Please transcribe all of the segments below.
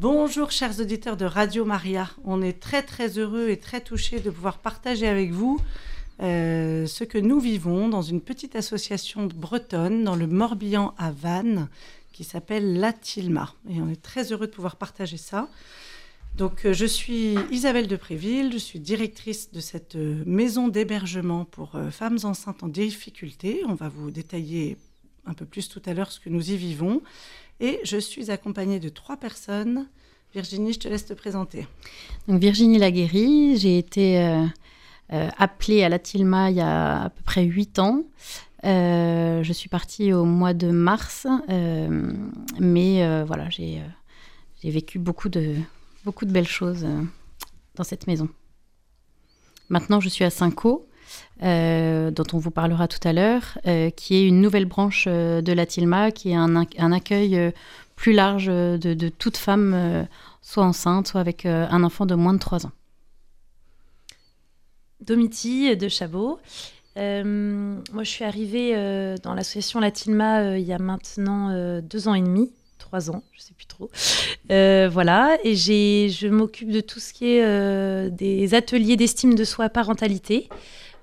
Bonjour chers auditeurs de Radio Maria. On est très très heureux et très touchés de pouvoir partager avec vous euh, ce que nous vivons dans une petite association bretonne dans le Morbihan à Vannes qui s'appelle La Tilma. Et on est très heureux de pouvoir partager ça. Donc euh, je suis Isabelle de Préville, je suis directrice de cette euh, maison d'hébergement pour femmes enceintes en difficulté. On va vous détailler un peu plus tout à l'heure ce que nous y vivons. Et je suis accompagnée de trois personnes. Virginie, je te laisse te présenter. Donc Virginie Laguéry, j'ai été euh, euh, appelée à la Tilma il y a à peu près huit ans. Euh, je suis partie au mois de mars, mais voilà, j'ai vécu beaucoup de, beaucoup de belles choses dans cette maison. Maintenant, je suis à euh, dont on vous parlera tout à l'heure, euh, qui est une nouvelle branche euh, de la TILMA, qui est un, accueil plus large de, de toute femme, soit enceinte, soit avec un enfant de moins de 3 ans. Domiti de Chabot. moi, je suis arrivée dans l'association La Tilma il y a maintenant deux ans et demi, trois ans, je sais plus trop. voilà, et je m'occupe de tout ce qui est des ateliers d'estime de soi parentalité.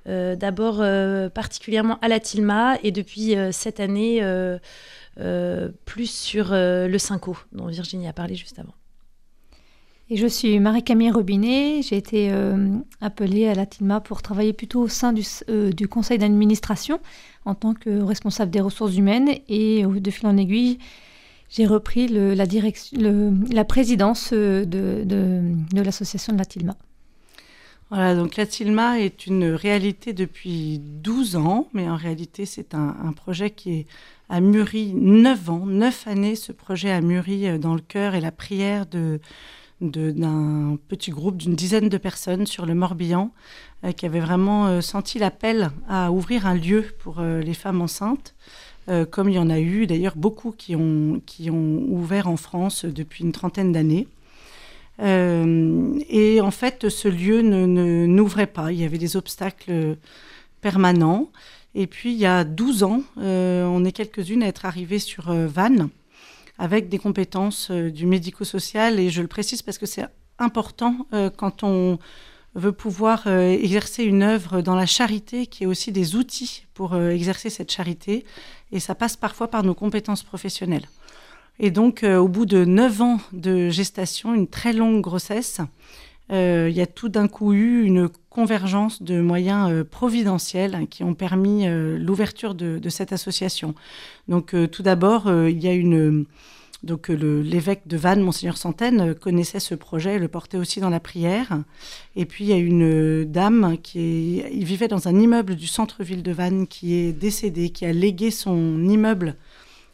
Euh, d'abord euh, particulièrement à la Tilma et depuis euh, cette année plus sur le Cinco, dont Virginie a parlé juste avant. Et je suis Marie-Camille Robinet. J'ai été appelée à la TILMA pour travailler plutôt au sein du, conseil d'administration en tant que responsable des ressources humaines. Et de fil en aiguille, j'ai repris la présidence de, de l'association de la TILMA. Voilà, donc la Tilma est une réalité depuis 12 ans, mais en réalité, c'est un, projet qui a mûri 9 ans, 9 années. Ce projet a mûri euh, dans le cœur et la prière d'un petit groupe d'une dizaine de personnes sur le Morbihan euh, qui avaient vraiment euh, senti l'appel à ouvrir un lieu pour les femmes enceintes, comme il y en a eu d'ailleurs beaucoup qui ont ouvert en France depuis une trentaine d'années. Euh, et en fait, ce lieu ne, n'ouvrait pas. Il y avait des obstacles permanents. Et puis, il y a 12 ans, euh, on est quelques-unes à être arrivées sur euh, Vannes avec des compétences du médico-social. Et je le précise parce que c'est important quand on veut pouvoir exercer une œuvre dans la charité, qui est aussi des outils pour exercer cette charité. Et ça passe parfois par nos compétences professionnelles. Et donc, euh, au bout de 9 ans de gestation, une très longue grossesse, euh, il y a tout d'un coup eu une convergence de moyens euh, providentiels hein, qui ont permis l'ouverture de, cette association. Donc, tout d'abord, il y a une. Donc, l'évêque de Vannes, Monseigneur Centaine, connaissait ce projet, le portait aussi dans la prière. Et puis, il y a une dame qui vivait dans un immeuble du centre-ville de Vannes qui est décédée, qui a légué son immeuble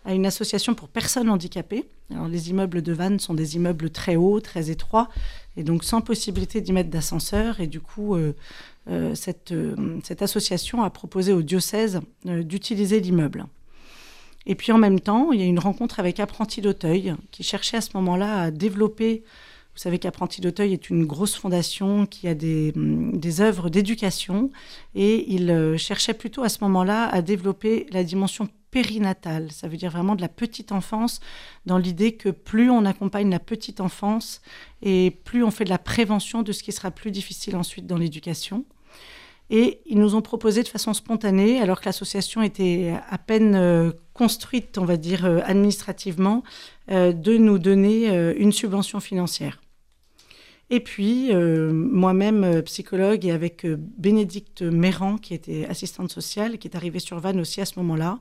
à une association pour personnes handicapées. Les immeubles de Vannes sont des immeubles très hauts, très étroits, et donc sans possibilité d'y mettre d'ascenseur. Et du coup, euh, euh, cette, euh, cette, association a proposé au diocèse d'utiliser l'immeuble. Et puis en même temps, il y a une rencontre avec Apprenti d'Auteuil qui cherchait à ce moment-là à développer. Vous savez qu'Apprenti d'Auteuil est une grosse fondation qui a des, des œuvres d'éducation et il cherchait plutôt à ce moment-là à développer la dimension périnatale. Ça veut dire vraiment de la petite enfance, dans l'idée que plus on accompagne la petite enfance et plus on fait de la prévention de ce qui sera plus difficile ensuite dans l'éducation. Et ils nous ont proposé de façon spontanée, alors que l'association était à peine euh, construite, on va dire, euh, administrativement, euh, de nous donner une subvention financière. Et puis, moi-même, psychologue, et avec Bénédicte Méran, qui était assistante sociale, qui est arrivée sur Vannes aussi à ce moment-là,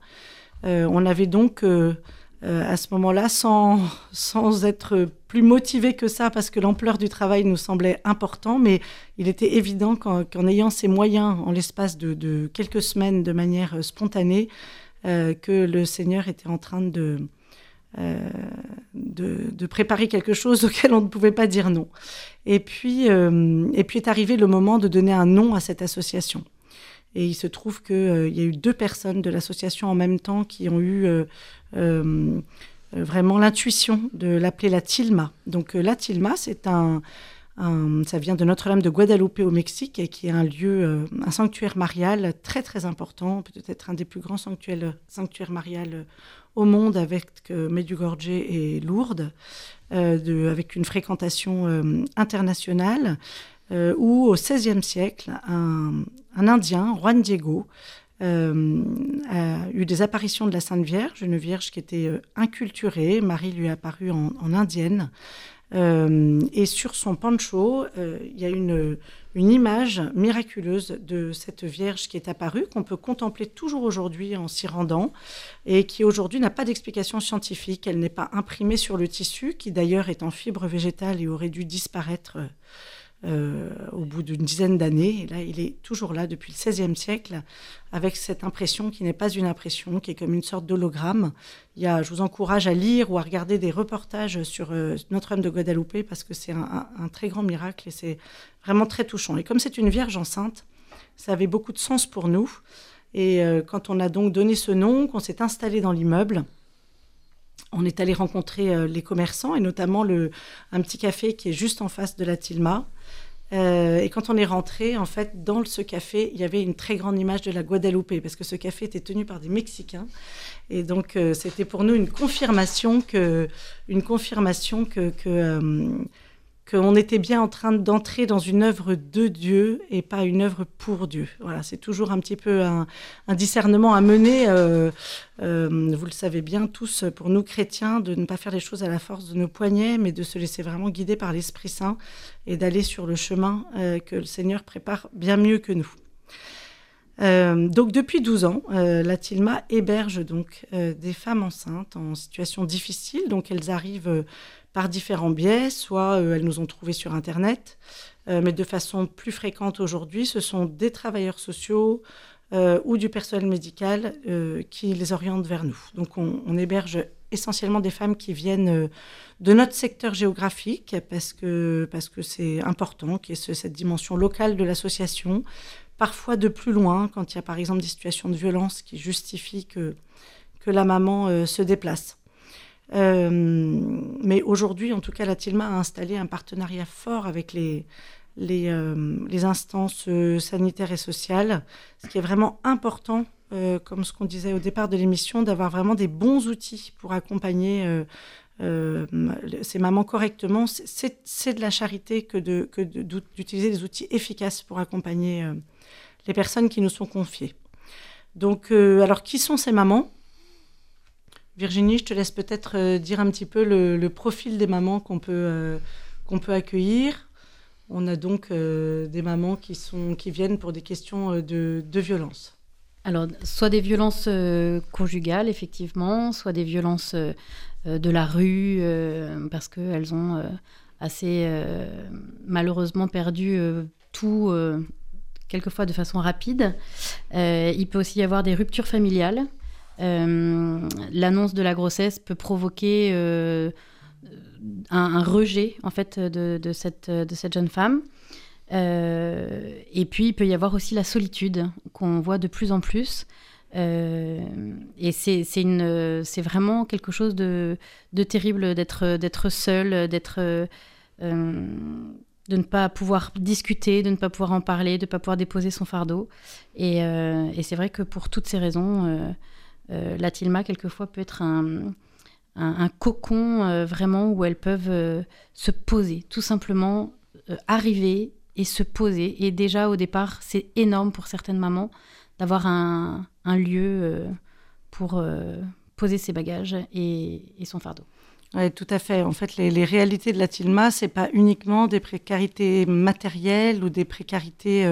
on avait donc euh, euh, à ce moment-là, sans, sans être plus motivé que ça, parce que l'ampleur du travail nous semblait important, mais il était évident qu'en ayant ces moyens en l'espace de, quelques semaines de manière spontanée, que le Seigneur était en train de, de, préparer quelque chose auquel on ne pouvait pas dire non. Et puis, et puis est arrivé le moment de donner un nom à cette association. Et il se trouve qu'il euh, y a eu deux personnes de l'association en même temps qui ont eu euh, euh, vraiment l'intuition de l'appeler la Tilma. Donc la Tilma, ça vient de Notre-Dame de Guadalupe au Mexique, et qui est un lieu, un sanctuaire marial très très important, peut-être un des plus grands sanctuaires, sanctuaires mariales au monde avec Medjugorje et Lourdes. avec une fréquentation internationale, où au XVIe siècle, un, Indien, Juan Diego, a eu des apparitions de la Sainte Vierge, une Vierge qui était inculturée. Marie lui est apparue en, en indienne. Euh, et sur son pancho, euh, il y a une, image miraculeuse de cette Vierge qui est apparue, qu'on peut contempler toujours aujourd'hui en s'y rendant, et qui aujourd'hui n'a pas d'explication scientifique. Elle n'est pas imprimée sur le tissu, qui d'ailleurs est en fibre végétale et aurait dû disparaître euh, au bout d'une dizaine d'années. Et là, il est toujours là depuis le XVIe siècle, avec cette impression qui n'est pas une impression, qui est comme une sorte d'hologramme. Je vous encourage à lire ou à regarder des reportages sur euh, Notre-Dame de Guadalupe, parce que c'est un, très grand miracle et c'est vraiment très touchant. Et comme c'est une Vierge enceinte, ça avait beaucoup de sens pour nous. Et euh, quand on a donc donné ce nom, qu'on s'est installé dans l'immeuble, on est allé rencontrer les commerçants et notamment le, un petit café qui est juste en face de la Tilma. Euh, et quand on est rentré, en fait, dans ce café, il y avait une très grande image de la Guadeloupe, parce que ce café était tenu par des Mexicains. Et donc, euh, c'était pour nous une confirmation que, euh, qu'on était bien en train d'entrer dans une œuvre de Dieu et pas une œuvre pour Dieu. Voilà, c'est toujours un petit peu un, discernement à mener. Euh, euh, vous le savez bien tous, pour nous chrétiens, de ne pas faire les choses à la force de nos poignets, mais de se laisser vraiment guider par l'Esprit Saint et d'aller sur le chemin euh, que le Seigneur prépare bien mieux que nous. donc depuis 12 ans, la Tilma héberge donc des femmes enceintes en situation difficile. Donc elles arrivent par différents biais, soit euh, elles nous ont trouvés sur Internet, euh, mais de façon plus fréquente aujourd'hui, ce sont des travailleurs sociaux euh, ou du personnel médical qui les orientent vers nous. Donc on, héberge essentiellement des femmes qui viennent de notre secteur géographique parce que parce c'est important qu'il y ait cette dimension locale de l'association, parfois de plus loin quand il y a par exemple des situations de violence qui justifient que que la maman se déplace. Euh, mais aujourd'hui, en tout cas, la TILMA a installé un partenariat fort avec les, les, euh, instances euh, sanitaires et sociales, ce qui est vraiment important, comme ce qu'on disait au départ de l'émission, d'avoir vraiment des bons outils pour accompagner ces mamans correctement. C'est de la charité que d'utiliser des outils efficaces pour accompagner les personnes qui nous sont confiées. Donc, alors, qui sont ces mamans? Virginie, je te laisse peut-être euh, dire un petit peu le, profil des mamans qu'on peut, euh, peut accueillir. On a donc euh, des mamans qui, sont, qui viennent pour des questions de, de violence. Alors, soit des violences conjugales, effectivement, soit des violences de la rue, parce qu'elles ont assez malheureusement perdu tout, quelquefois de façon rapide. il peut aussi y avoir des ruptures familiales. Euh, l'annonce de la grossesse peut provoquer euh, un, rejet en fait de, cette, jeune femme. Euh, et puis il peut y avoir aussi la solitude qu'on voit de plus en plus. et c'est vraiment quelque chose de, terrible d'être seul, d'être de ne pas pouvoir discuter, de ne pas pouvoir en parler, de ne pas pouvoir déposer son fardeau. Et, c'est vrai que pour toutes ces raisons, la tilma, quelquefois, peut être un, cocon euh, vraiment où elles peuvent euh, se poser, tout simplement arriver et se poser. Et déjà, au départ, c'est énorme pour certaines mamans d'avoir un, lieu pour poser ses bagages et, son fardeau. Oui, tout à fait. En fait, les, réalités de la Tilma, c'est pas uniquement des précarités matérielles ou des précarités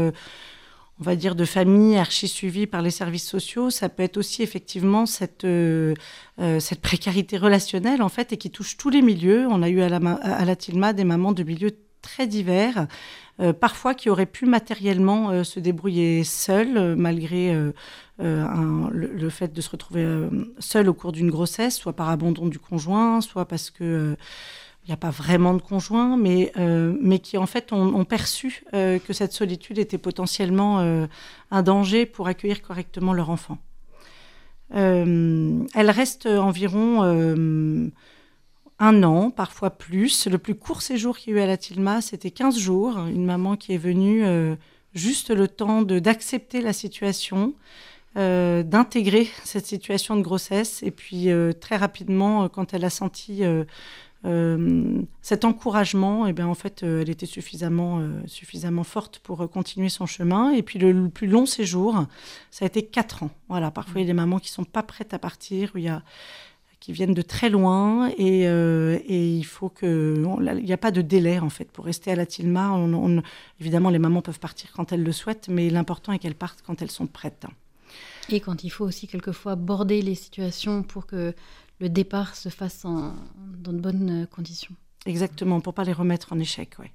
on va dire, de famille archi suivies par les services sociaux. Ça peut être aussi effectivement cette, euh, euh, cette précarité relationnelle, en fait, et qui touche tous les milieux. On a eu à la, à la Tilma des mamans de milieux très divers, euh, parfois qui auraient pu matériellement se débrouiller seules, malgré le, fait de se retrouver seules au cours d'une grossesse, soit par abandon du conjoint, soit parce que il n'y a pas vraiment de conjoint, mais, euh, mais qui en fait ont, perçu euh, que cette solitude était potentiellement euh, un danger pour accueillir correctement leur enfant. elle reste environ un an, parfois plus. Le plus court séjour qu'il y a eu à la Tilma, c'était 15 jours. Une maman qui est venue juste le temps d'accepter la situation, d'intégrer cette situation de grossesse. Et puis très rapidement, quand elle a senti cet encouragement, eh bien, en fait, elle était suffisamment, suffisamment forte pour continuer son chemin. Et puis le, plus long séjour, ça a été quatre ans. Voilà, parfois il y a des mamans qui sont pas prêtes à partir, où il y a qui viennent de très loin et, et il faut que il n'y a pas de délai en fait pour rester à la Tilma. On, évidemment, les mamans peuvent partir quand elles le souhaitent, mais l'important est qu'elles partent quand elles sont prêtes. Et quand il faut aussi quelquefois border les situations pour que le départ se fasse dans de bonnes conditions. Exactement, pour pas les remettre en échec, ouais.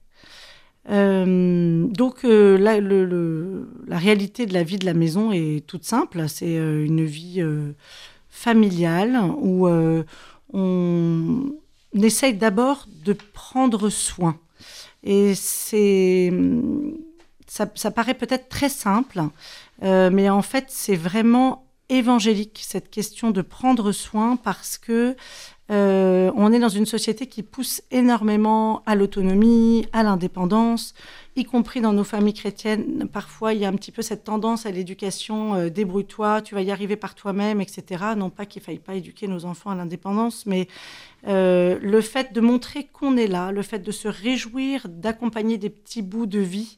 Euh, donc euh, la, réalité de la vie de la maison est toute simple. C'est euh, une vie familiale où on essaye d'abord de prendre soin. Et ça, paraît peut-être très simple, mais en fait c'est vraiment évangélique, cette question de prendre soin, parce que euh, on est dans une société qui pousse énormément à l'autonomie, à l'indépendance, y compris dans nos familles chrétiennes. Parfois, il y a un petit peu cette tendance à l'éducation euh, débrouille-toi, tu vas y arriver par toi-même, etc. Non pas qu'il faille pas éduquer nos enfants à l'indépendance, mais euh, le fait de montrer qu'on est là, le fait de se réjouir, d'accompagner des petits bouts de vie,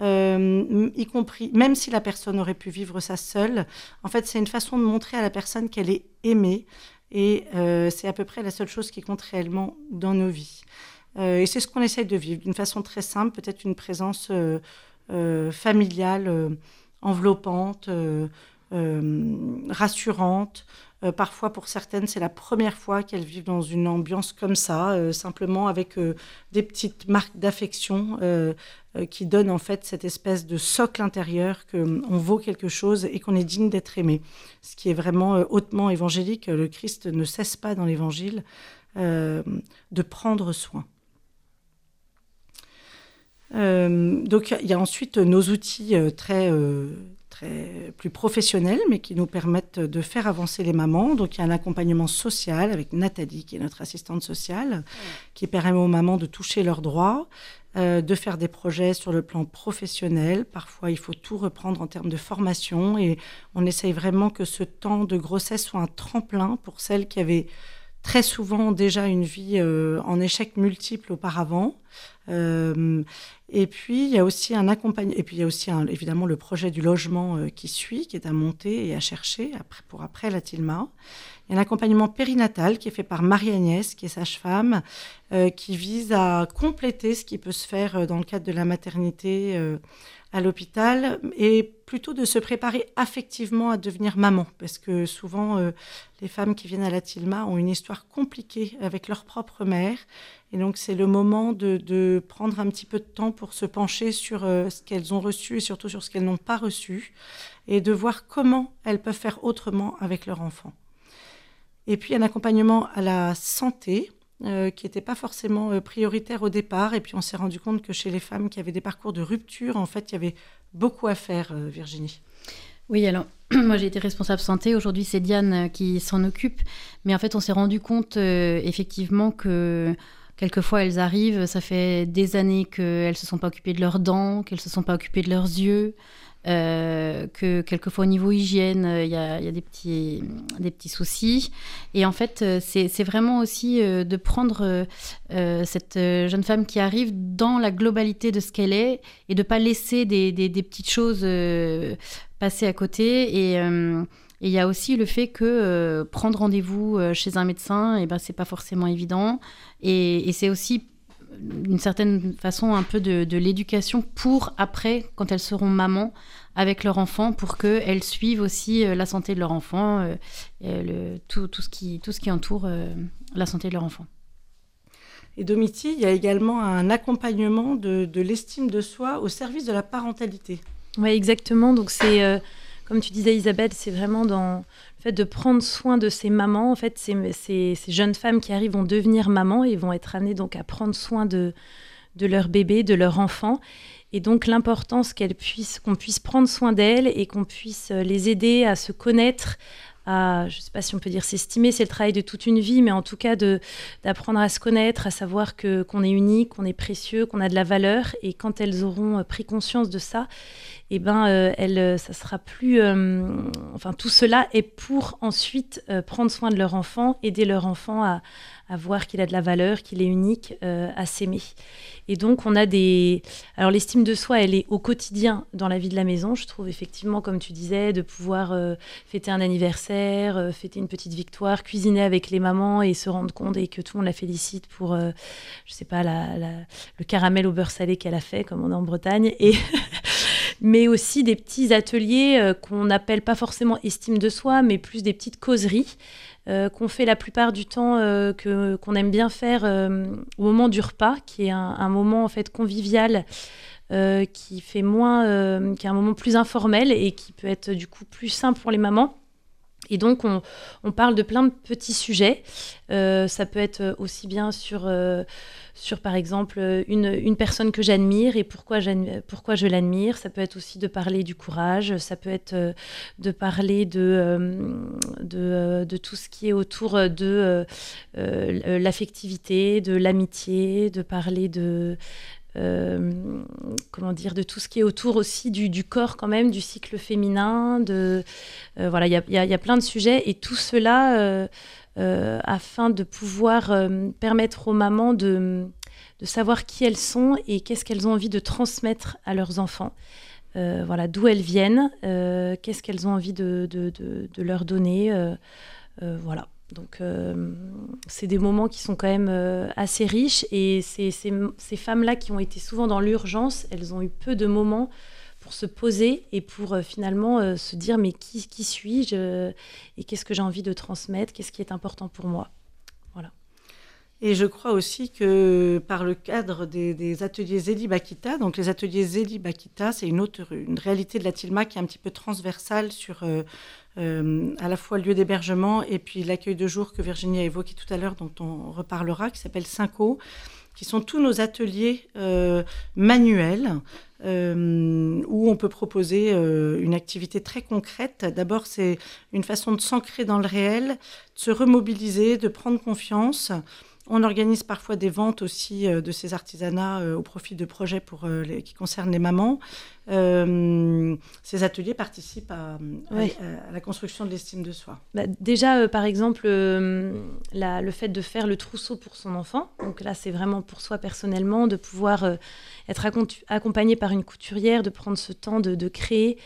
euh, y compris, même si la personne aurait pu vivre ça seule, en fait, c'est une façon de montrer à la personne qu'elle est aimée. Et euh, c'est à peu près la seule chose qui compte réellement dans nos vies. Euh, et c'est ce qu'on essaye de vivre d'une façon très simple, peut-être une présence familiale, enveloppante, rassurante, euh, parfois, pour certaines, c'est la première fois qu'elles vivent dans une ambiance comme ça, euh, simplement avec euh, des petites marques d'affection qui donnent en fait cette espèce de socle intérieur qu'on vaut quelque chose et qu'on est digne d'être aimé. Ce qui est vraiment hautement évangélique. Le Christ ne cesse pas dans l'évangile de prendre soin. Donc il y a ensuite nos outils très plus professionnels, mais qui nous permettent de faire avancer les mamans. Donc il y a un accompagnement social avec Nathalie, qui est notre assistante sociale, qui permet aux mamans de toucher leurs droits, euh, de faire des projets sur le plan professionnel. Parfois, il faut tout reprendre en termes de formation et on essaye vraiment que ce temps de grossesse soit un tremplin pour celles qui avaient très souvent déjà une vie euh, en échec multiple auparavant. Euh, et puis il y a aussi un accompagnement, et puis il y a aussi évidemment le projet du logement euh, qui suit, qui est à monter et à chercher pour après la Tilma. Il y a un accompagnement périnatal qui est fait par Marie-Agnès, qui est sage-femme, qui vise à compléter ce qui peut se faire dans le cadre de la maternité à l'hôpital et plutôt de se préparer affectivement à devenir maman. Parce que souvent euh, les femmes qui viennent à la Tilma ont une histoire compliquée avec leur propre mère. Et donc c'est le moment de, prendre un petit peu de temps pour se pencher sur euh, ce qu'elles ont reçu et surtout sur ce qu'elles n'ont pas reçu et de voir comment elles peuvent faire autrement avec leur enfant. Et puis un accompagnement à la santé euh, qui n'était pas forcément euh, prioritaire au départ. Et puis on s'est rendu compte que chez les femmes qui avaient des parcours de rupture, en fait, il y avait beaucoup à faire, euh, Virginie. Oui, alors moi j'ai été responsable santé, aujourd'hui c'est Diane qui s'en occupe, mais en fait on s'est rendu compte effectivement que quelquefois elles arrivent, ça fait des années qu'elles ne se sont pas occupées de leurs dents, qu'elles ne se sont pas occupées de leurs yeux, euh, que quelquefois au niveau hygiène, euh, il y, a, des, petits, des petits soucis. Et en fait, euh, c'est vraiment aussi de prendre cette jeune femme qui arrive dans la globalité de ce qu'elle est et de ne pas laisser des, petites choses passer à côté. Et. il y a aussi le fait que prendre rendez-vous chez un médecin, et eh ben, c'est pas forcément évident. Et, et c'est aussi d'une certaine façon un peu de, l'éducation pour après, quand elles seront mamans, avec leur enfant, pour qu'elles suivent aussi euh, la santé de leur enfant, euh, le, tout, tout, ce qui, tout ce qui entoure euh, la santé de leur enfant. Et Domiti, il y a également un accompagnement de, de l'estime de soi au service de la parentalité. Oui, exactement. Donc c'est, comme tu disais Isabelle, c'est vraiment dans fait, de prendre soin de ces mamans. En fait, ces, ces, jeunes femmes qui arrivent vont devenir mamans et vont être amenées donc à prendre soin de, de leur bébé, de leur enfant. Et donc l'importance qu'on puisse prendre soin d'elles et qu'on puisse les aider à se connaître, à, je ne sais pas si on peut dire s'estimer, c'est le travail de toute une vie, mais en tout cas d'apprendre à se connaître, à savoir que qu'on est unique, qu'on est précieux, qu'on a de la valeur. Et quand elles auront pris conscience de ça, eh ben, euh, elle, euh, ça sera plus. Euh, enfin, tout cela est pour ensuite prendre soin de leur enfant, aider leur enfant à, à voir qu'il a de la valeur, qu'il est unique, à s'aimer. Et donc, on a des. Alors, l'estime de soi, elle est au quotidien dans la vie de la maison. Je trouve effectivement, comme tu disais, de pouvoir euh, fêter un anniversaire, euh, fêter une petite victoire, cuisiner avec les mamans et se rendre compte et que tout le monde la félicite pour, euh, je sais pas, le caramel au beurre salé qu'elle a fait, comme on est en Bretagne. Et. mais aussi des petits ateliers qu'on n'appelle pas forcément estime de soi, mais plus des petites causeries euh, qu'on fait la plupart du temps, euh, qu'on aime bien faire euh, au moment du repas, qui est un, moment en fait convivial. qui fait moins, qui est un moment plus informel et qui peut être du coup plus simple pour les mamans. Et donc, on, parle de plein de petits sujets. ça peut être aussi bien sur sur par exemple une, une personne que j'admire et pourquoi, pourquoi je l'admire. Ça peut être aussi de parler du courage, ça peut être euh, de parler de, euh, euh, de, tout ce qui est autour de l'affectivité, de l'amitié, de parler de... comment dire, de tout ce qui est autour aussi du, corps quand même, du cycle féminin, de voilà, il y a, plein de sujets et tout cela euh, afin de pouvoir euh, permettre aux mamans de, savoir qui elles sont et qu'est-ce qu'elles ont envie de transmettre à leurs enfants. Euh, voilà, d'où elles viennent, qu'est-ce qu'elles ont envie de, de, de leur donner. voilà. Donc, c'est des moments qui sont quand même assez riches et ces, ces, femmes-là qui ont été souvent dans l'urgence, elles ont eu peu de moments pour se poser et pour euh, finalement euh, se dire mais qui, suis-je euh, et qu'est-ce que j'ai envie de transmettre, qu'est-ce qui est important pour moi. Voilà. Et je crois aussi que par le cadre des, ateliers Zélie Bakita, donc les ateliers Zélie Bakita, c'est une autre une réalité de la Tilma qui est un petit peu transversale sur à la fois lieu d'hébergement et puis l'accueil de jour que Virginie a évoqué tout à l'heure, dont on reparlera, qui s'appelle Cinco, qui sont tous nos ateliers manuels euh, où on peut proposer euh, une activité très concrète. D'abord, c'est une façon de s'ancrer dans le réel, de se remobiliser, de prendre confiance. On organise parfois des ventes aussi euh, de ces artisanats au profit de projets pour les, qui concernent les mamans. ces ateliers participent à, la construction de l'estime de soi. Bah, déjà, par exemple, la, le fait de faire le trousseau pour son enfant. Donc là, c'est vraiment pour soi personnellement de pouvoir être accompagné par une couturière, de prendre ce temps de, créer.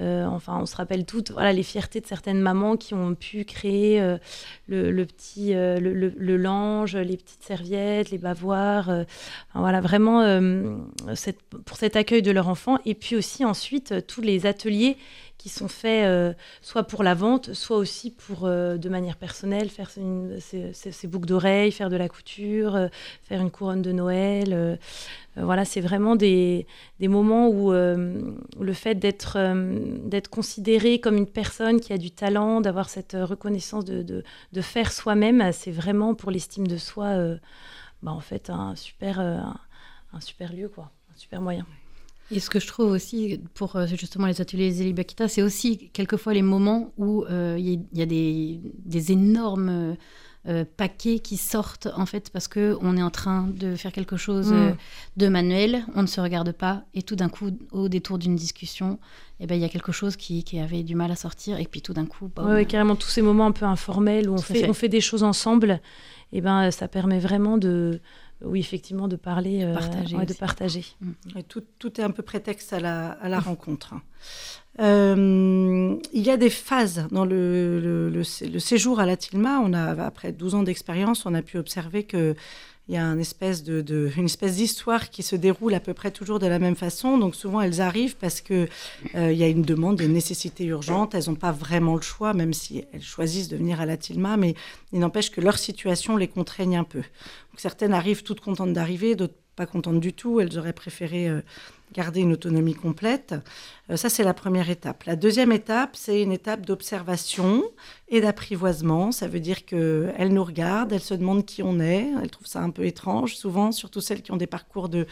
Euh, enfin, on se rappelle toutes voilà, les fiertés de certaines mamans qui ont pu créer euh, le, petit, euh, le, linge, les petites serviettes, les bavoirs. voilà, vraiment pour cet accueil de leur enfant. Et puis aussi ensuite tous les ateliers qui sont faits euh, soit pour la vente, soit aussi pour, euh, de manière personnelle, faire ses, boucles d'oreilles, faire de la couture, euh, faire une couronne de Noël. voilà, c'est vraiment des, des, moments où le fait d'être d'être considéré comme une personne qui a du talent, d'avoir cette reconnaissance de, de, faire soi-même, c'est vraiment pour l'estime de soi, bah, en fait, un super, un super lieu, quoi, un super moyen. Et ce que je trouve aussi pour euh, justement les ateliers Zélie Bakita, c'est aussi quelquefois les moments où euh, il y, a des, des énormes euh, paquets qui sortent en fait parce que on est en train de faire quelque chose mm. de manuel, on ne se regarde pas et tout d'un coup au détour d'une discussion, eh ben il y a quelque chose qui, qui, avait du mal à sortir et puis tout d'un coup. Oui, carrément tous ces moments un peu informels où on fait, on fait des choses ensemble, et eh ben ça permet vraiment de oui, effectivement, de parler, euh, partager de partager. Mm. tout, tout, est un peu prétexte à la, à la rencontre. Euh, il y a des phases dans le, le, le, séjour à la Tilma. On a, après 12 ans d'expérience, on a pu observer que il y a une espèce d'histoire qui se déroule à peu près toujours de la même façon. Donc souvent elles arrivent parce que euh, il y a une demande, une nécessité urgente. Elles n'ont pas vraiment le choix, même si elles choisissent de venir à la Tilma, mais il n'empêche que leur situation les contraigne un peu. Certaines arrivent toutes contentes d'arriver, d'autres pas contentes du tout. Elles auraient préféré euh, garder une autonomie complète. Euh, ça, c'est la première étape. La deuxième étape, c'est une étape d'observation et d'apprivoisement. Ça veut dire qu'elles nous regardent, elles se demandent qui on est. Elles trouvent ça un peu étrange, souvent, surtout celles qui ont des parcours de,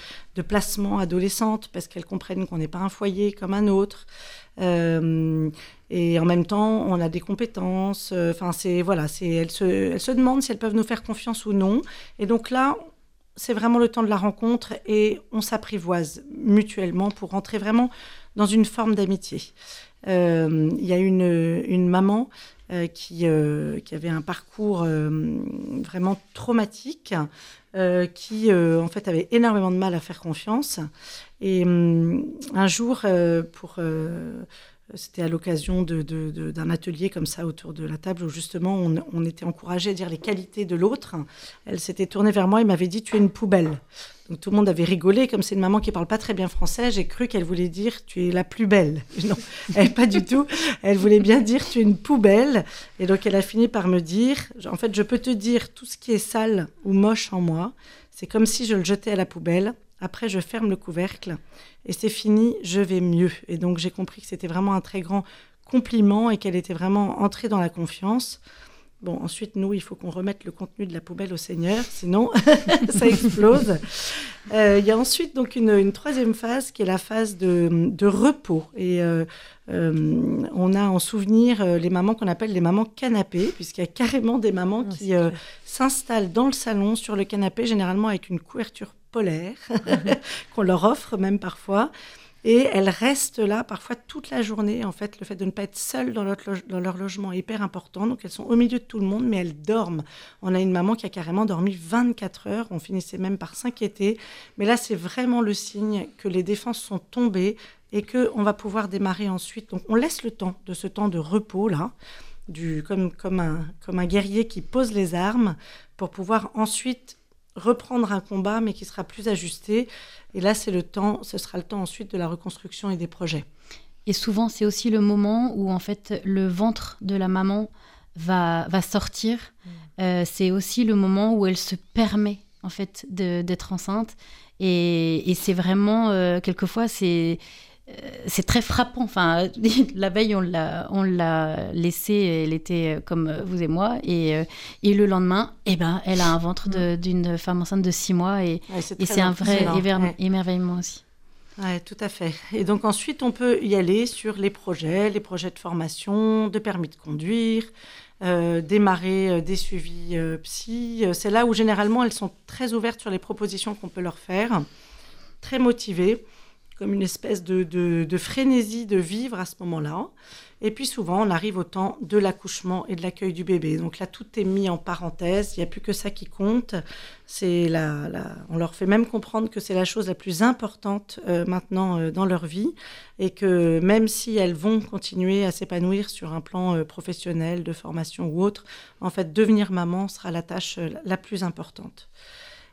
placement adolescente, parce qu'elles comprennent qu'on n'est pas un foyer comme un autre. Euh, et en même temps, on a des compétences. Enfin, c'est voilà, c'est elles se, elles se demandent si elles peuvent nous faire confiance ou non. Et donc là, c'est vraiment le temps de la rencontre et on s'apprivoise mutuellement pour rentrer vraiment dans une forme d'amitié. il y a une, une maman qui, qui avait un parcours vraiment traumatique, qui en fait avait énormément de mal à faire confiance. Et un jour, pour c'était à l'occasion d'un atelier comme ça autour de la table où justement on, était encouragé à dire les qualités de l'autre. Elle s'était tournée vers moi et m'avait dit Tu es une poubelle. Donc tout le monde avait rigolé. Comme c'est une maman qui parle pas très bien français, j'ai cru qu'elle voulait dire Tu es la plus belle. Non, elle, pas du tout. Elle voulait bien dire Tu es une poubelle. Et donc elle a fini par me dire En fait, je peux te dire tout ce qui est sale ou moche en moi. C'est comme si je le jetais à la poubelle. Après, je ferme le couvercle et c'est fini, je vais mieux. Et donc, j'ai compris que c'était vraiment un très grand compliment et qu'elle était vraiment entrée dans la confiance. Bon, ensuite, nous, il faut qu'on remette le contenu de la poubelle au Seigneur, sinon ça explose. Euh, il y a ensuite donc une, troisième phase qui est la phase de, repos. Et euh, euh, on a en souvenir les mamans qu'on appelle les mamans canapés, puisqu'il y a carrément des mamans ah, qui s'installent dans le salon sur le canapé, généralement avec une couverture polaire qu'on leur offre même parfois. Et elles restent là parfois toute la journée. En fait, le fait de ne pas être seules dans, leur logement est hyper important. Donc, elles sont au milieu de tout le monde, mais elles dorment. On a une maman qui a carrément dormi 24 heures. On finissait même par s'inquiéter. Mais là, c'est vraiment le signe que les défenses sont tombées et qu'on va pouvoir démarrer ensuite. Donc, on laisse le temps de ce temps de repos là. Du, comme, un, comme un guerrier qui pose les armes pour pouvoir ensuite reprendre un combat, mais qui sera plus ajusté. Et là, c'est le temps, ce sera le temps ensuite de la reconstruction et des projets. Et souvent, c'est aussi le moment où en fait le ventre de la maman va, va sortir. Mm. Euh, c'est aussi le moment où elle se permet en fait d'être enceinte. Et, et c'est vraiment, euh, quelquefois, c'est c'est très frappant. Enfin, la veille, on l'a, on l'a laissée, elle était comme vous et moi, et, euh, et le lendemain, eh ben, elle a un ventre mm. d'une femme enceinte de six mois, et, c'est un vrai émerveillement aussi. Oui, tout à fait. Et donc ensuite, on peut y aller sur les projets, les projets de formation, de permis de conduire, euh, démarrer des suivis psy. C'est là où généralement elles sont très ouvertes sur les propositions qu'on peut leur faire, très motivées comme une espèce de, frénésie de vivre à ce moment-là. Et puis souvent, on arrive au temps de l'accouchement et de l'accueil du bébé. Donc là, tout est mis en parenthèse. Il n'y a plus que ça qui compte. C'est la, on leur fait même comprendre que c'est la chose la plus importante euh, maintenant euh, dans leur vie et que même si elles vont continuer à s'épanouir sur un plan euh, professionnel, de formation ou autre, en fait, devenir maman sera la tâche la plus importante.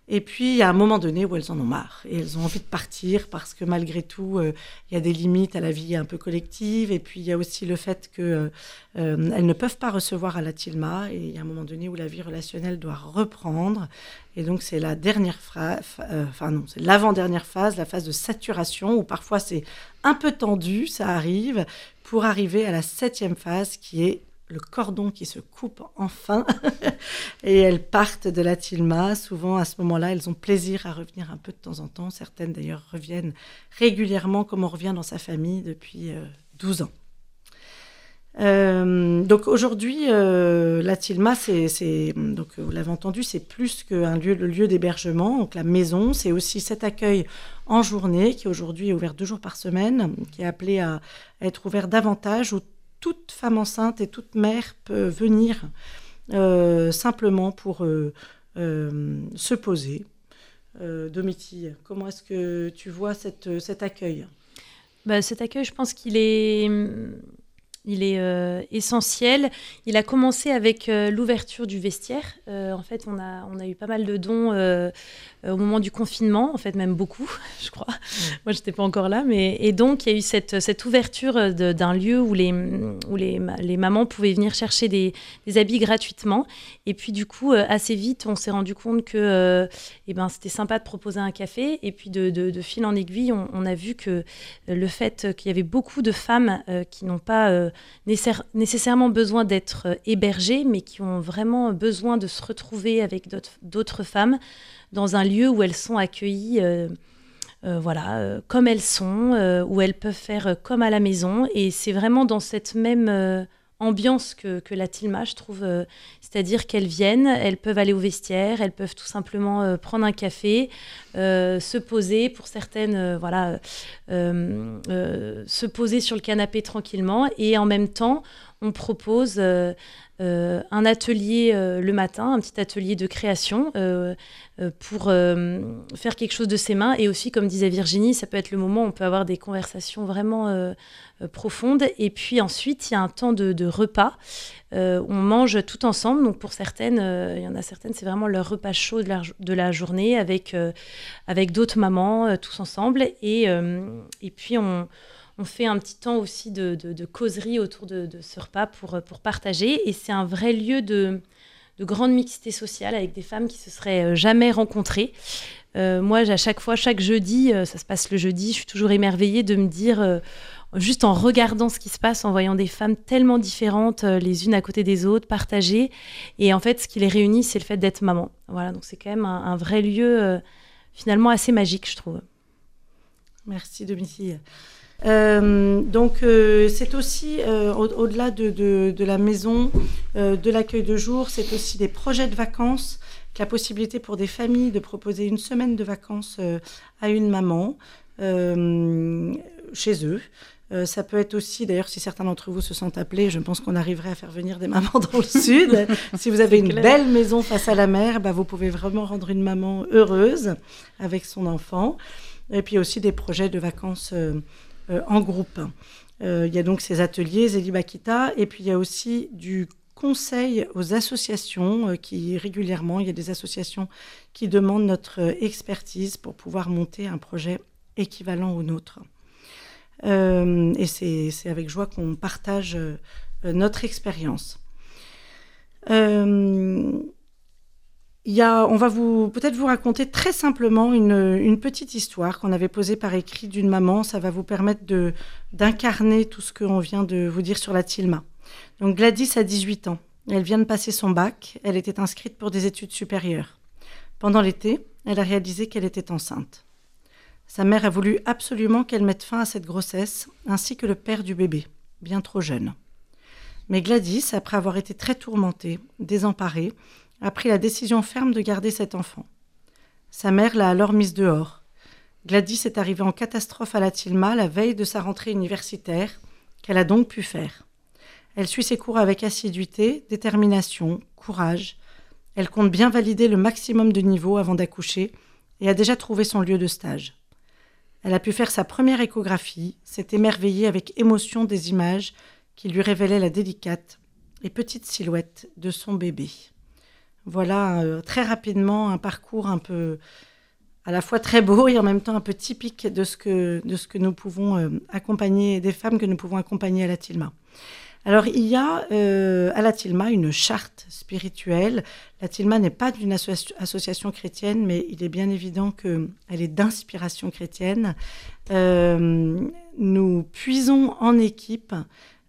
Et puis, il y a un moment donné où elles en ont marre et elles ont envie de partir parce que malgré tout, euh, il y a des limites à la vie un peu collective. Et puis, il y a aussi le fait qu'elles euh, ne peuvent pas recevoir à la Tilma. Et il y a un moment donné où la vie relationnelle doit reprendre. Et donc, c'est la dernière phase, euh, enfin non, c'est l'avant-dernière phase, la phase de saturation où parfois c'est un peu tendu, ça arrive, pour arriver à la septième phase qui est le cordon qui se coupe enfin et elles partent de la Tilma. Souvent, à ce moment-là, elles ont plaisir à revenir un peu de temps en temps. Certaines, d'ailleurs, reviennent régulièrement comme on revient dans sa famille depuis 12 euh, ans. Euh, donc aujourd'hui, euh, la Tilma, c'est, donc vous l'avez entendu, c'est plus qu'un lieu, le lieu d'hébergement. Donc la maison, c'est aussi cet accueil en journée qui aujourd'hui est ouvert deux jours par semaine, qui est appelé à être ouvert davantage, où toute femme enceinte et toute mère peut venir euh, simplement pour euh, euh, se poser. Domitille, comment est-ce que tu vois cet accueil? Bah, Cet accueil, je pense qu'il est il est euh, essentiel. Il a commencé avec euh, l'ouverture du vestiaire. Euh, en fait, on a, on a eu pas mal de dons au moment du confinement, en fait, même beaucoup, je crois. Moi, je n'étais pas encore là. Mais... Et donc, il y a eu cette, cette ouverture d'un lieu où, les, où les, les, mamans pouvaient venir chercher des, des, habits gratuitement. Et puis, du coup, assez vite, on s'est rendu compte que eh ben, c'était sympa de proposer un café. Et puis, de, de, fil en aiguille, on, on, a vu que le fait qu'il y avait beaucoup de femmes qui n'ont pas nécessairement besoin d'être euh, hébergées, mais qui ont vraiment besoin de se retrouver avec d'autres femmes dans un lieu où elles sont accueillies. Euh, euh, voilà, comme elles sont, où elles peuvent faire comme à la maison. Et c'est vraiment dans cette même ambiance que, la Tilma, je trouve. C'est-à-dire qu'elles viennent, elles peuvent aller au vestiaire, elles peuvent tout simplement prendre un café, se poser, pour certaines, voilà, se poser sur le canapé tranquillement. Et en même temps, on propose euh, un atelier euh, le matin, un petit atelier de création euh, pour faire quelque chose de ses mains. Et aussi, comme disait Virginie, ça peut être le moment où on peut avoir des conversations vraiment profondes. Et puis ensuite, il y a un temps de, repas. on mange tout ensemble. Donc pour certaines, il y en a certaines, c'est vraiment leur repas chaud de la, de la journée avec, avec d'autres mamans, tous ensemble. Et, et puis on on fait un petit temps aussi de, causerie autour de, ce repas pour, pour partager. Et c'est un vrai lieu de, grande mixité sociale avec des femmes qui se seraient euh, jamais rencontrées. Euh, moi, à chaque fois, chaque jeudi, euh, ça se passe le jeudi, je suis toujours émerveillée de me dire, juste en regardant ce qui se passe, en voyant des femmes tellement différentes les unes à côté des autres, partagées. Et en fait, ce qui les réunit, c'est le fait d'être maman. Voilà, donc c'est quand même un, vrai lieu finalement assez magique, je trouve. Merci, Dominique. Euh, donc euh, c'est aussi, euh, au-delà de, la maison, de l'accueil de jour, c'est aussi des projets de vacances, la possibilité pour des familles de proposer une semaine de vacances à une maman chez eux. ça peut être aussi, d'ailleurs, si certains d'entre vous se sentent appelés, je pense qu'on arriverait à faire venir des mamans dans le sud. si vous avez une belle maison face à la mer, bah, vous pouvez vraiment rendre une maman heureuse avec son enfant. Et puis aussi des projets de vacances en groupe. Euh, il y a donc ces ateliers Zélie et puis il y a aussi du conseil aux associations euh, qui régulièrement, il y a des associations qui demandent notre expertise pour pouvoir monter un projet équivalent au nôtre. et c'est avec joie qu'on partage notre expérience on va vous peut-être vous raconter très simplement une, petite histoire qu'on avait posée par écrit d'une maman. Ça va vous permettre de d'incarner tout ce qu'on vient de vous dire sur la Tilma. Donc Gladys a 18 ans. Elle vient de passer son bac. Elle était inscrite pour des études supérieures. Pendant l'été, elle a réalisé qu'elle était enceinte. Sa mère a voulu absolument qu'elle mette fin à cette grossesse, ainsi que le père du bébé, bien trop jeune. Mais Gladys, après avoir été très tourmentée, désemparée, a pris la décision ferme de garder cet enfant. Sa mère l'a alors mise dehors. Gladys est arrivée en catastrophe à la Tilma la veille de sa rentrée universitaire, qu'elle a donc pu faire. Elle suit ses cours avec assiduité, détermination, courage. Elle compte bien valider le maximum de niveau avant d'accoucher et a déjà trouvé son lieu de stage. Elle a pu faire sa première échographie, s'est émerveillée avec émotion des images qui lui révélaient la délicate et petite silhouette de son bébé. Voilà euh, très rapidement un parcours un peu à la fois très beau et en même temps un peu typique de ce que, de ce que nous pouvons euh, accompagner, des femmes que nous pouvons accompagner à la Tilma. Alors il y a euh, à la Tilma une charte spirituelle. La Tilma n'est pas d'une association chrétienne, mais il est bien évident qu'elle est d'inspiration chrétienne. nous puisons en équipe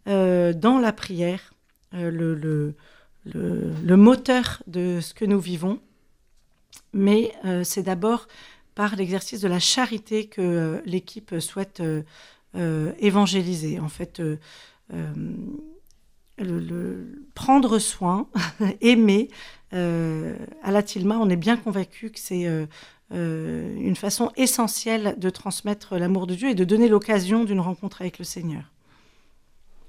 dans la prière le moteur de ce que nous vivons, mais euh, c'est d'abord par l'exercice de la charité que euh, l'équipe souhaite euh, évangéliser. En fait, le, prendre soin, aimer. à la Tilma, on est bien convaincu que c'est une façon essentielle de transmettre l'amour de Dieu et de donner l'occasion d'une rencontre avec le Seigneur.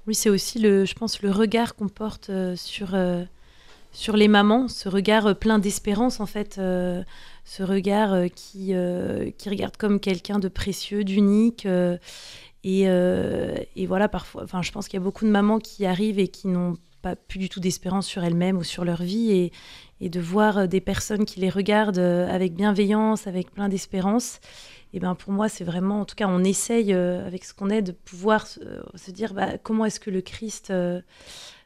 Oui, c'est aussi, le, je pense, le regard qu'on porte euh, sur, euh, sur les mamans, ce regard euh, plein d'espérance, en fait, ce regard qui, qui regarde comme quelqu'un de précieux, d'unique. Et, et, voilà, parfois, enfin, je pense qu'il y a beaucoup de mamans qui arrivent et qui n'ont pas plus du tout d'espérance sur elles-mêmes ou sur leur vie. Et, et de voir des personnes qui les regardent avec bienveillance, avec plein d'espérance et ben pour moi, c'est vraiment, en tout cas, on essaye euh, avec ce qu'on est de pouvoir se, dire bah, comment est-ce que le Christ euh,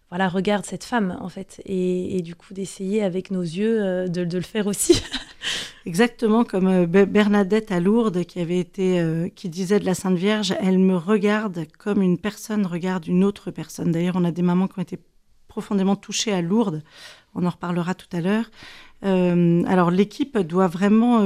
voilà, regarde cette femme, en fait, et, du coup d'essayer avec nos yeux euh, de, le faire aussi. Exactement comme Bernadette à Lourdes qui avait été, qui disait de la Sainte Vierge, elle me regarde comme une personne regarde une autre personne. D'ailleurs, on a des mamans qui ont été profondément touchées à Lourdes. On en reparlera tout à l'heure. alors l'équipe doit vraiment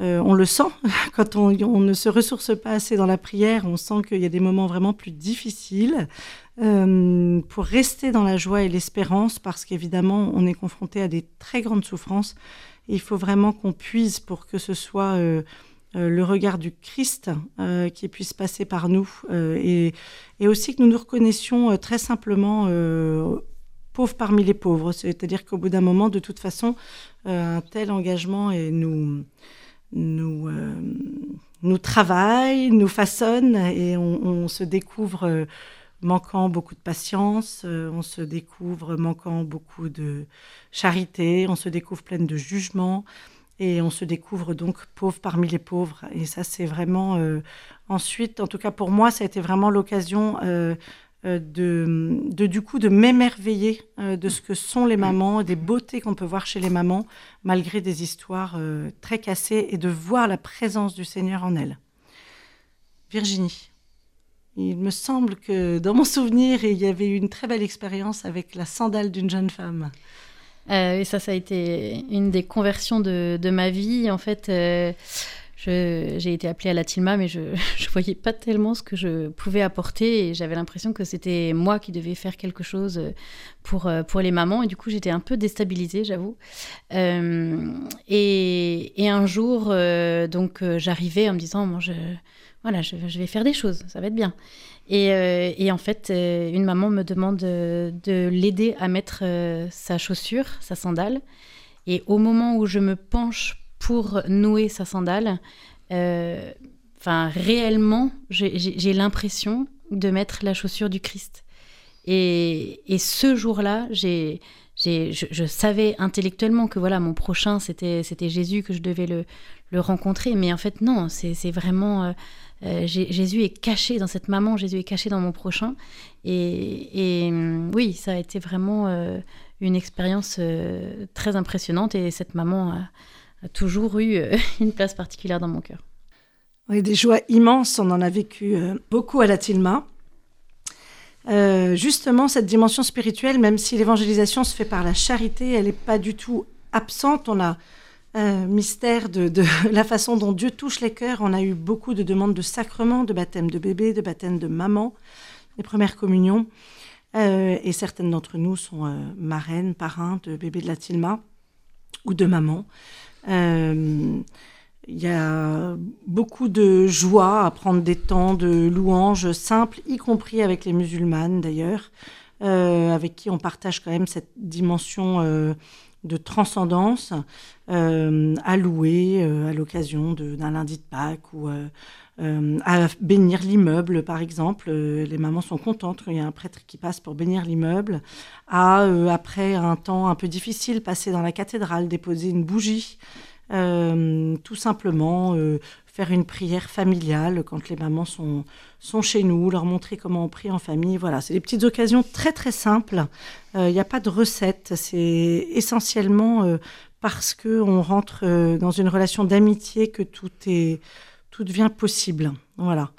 on le sent quand on, ne se ressource pas assez dans la prière, on sent qu'il y a des moments vraiment plus difficiles. pour rester dans la joie et l'espérance, parce qu'évidemment, on est confronté à des très grandes souffrances. il faut vraiment qu'on puise pour que ce soit euh, le regard du Christ euh, qui puisse passer par nous euh, et, aussi que nous nous reconnaissions très simplement pauvres parmi les pauvres. C'est-à-dire qu'au bout d'un moment, de toute façon, un tel engagement et nous, nous, nous travaille, nous façonne et on, se découvre manquant beaucoup de patience, on se découvre manquant beaucoup de charité, on se découvre pleine de jugement. Et on se découvre donc pauvre parmi les pauvres. Et ça, c'est vraiment. Euh, ensuite, en tout cas pour moi, ça a été vraiment l'occasion euh, euh, de, de, du coup, de m'émerveiller de ce que sont les mamans, des beautés qu'on peut voir chez les mamans, malgré des histoires très cassées, et de voir la présence du Seigneur en elles. Virginie. Il me semble que dans mon souvenir, il y avait eu une très belle expérience avec la sandale d'une jeune femme. Euh, et ça, ça a été une des conversions de, de ma vie. En fait, euh, j'ai été appelée à la Tilma, mais je ne voyais pas tellement ce que je pouvais apporter. Et j'avais l'impression que c'était moi qui devais faire quelque chose pour, euh, pour les mamans. Et du coup, j'étais un peu déstabilisée, j'avoue. Et, et, un jour, donc, j'arrivais en me disant, bon, je, voilà, je, vais faire des choses, ça va être bien. Euh, et, en fait, euh, une maman me demande de, l'aider à mettre euh, sa chaussure, sa sandale. Et au moment où je me penche pour nouer sa sandale, enfin réellement, j'ai l'impression de mettre la chaussure du Christ. Et, ce jour-là, j'ai, je, je, savais intellectuellement que voilà, mon prochain, c'était, c'était Jésus, que je devais le, rencontrer. Mais en fait, non, c'est, vraiment euh, Jésus est caché dans cette maman, Jésus est caché dans mon prochain. Et, oui, ça a été vraiment euh, une expérience euh, très impressionnante et cette maman a, toujours eu une place particulière dans mon cœur. Oui, des joies immenses, on en a vécu beaucoup à la Tilma. justement, cette dimension spirituelle, même si l'évangélisation se fait par la charité, elle n'est pas du tout absente. On a mystère de, la façon dont Dieu touche les cœurs. On a eu beaucoup de demandes de sacrements, de baptême de bébé, de baptême de maman, les premières communions. Euh, et certaines d'entre nous sont euh, marraines, parrains de bébé de la Tilma ou de maman. Euh, il y a beaucoup de joie à prendre des temps de louanges simples, y compris avec les musulmanes d'ailleurs, avec qui on partage quand même cette dimension de transcendance euh, à louer euh, à l'occasion d'un lundi de Pâques ou euh, à bénir l'immeuble, par exemple. les mamans sont contentes qu'il y a un prêtre qui passe pour bénir l'immeuble. À, après un temps un peu difficile, passer dans la cathédrale, déposer une bougie. tout simplement faire une prière familiale quand les mamans sont, sont chez nous, leur montrer comment on prie en famille. Voilà, c'est des petites occasions très très simples. Il n'y a pas de recette. C'est essentiellement parce qu'on rentre euh, dans une relation d'amitié que tout, est, tout devient possible. Voilà.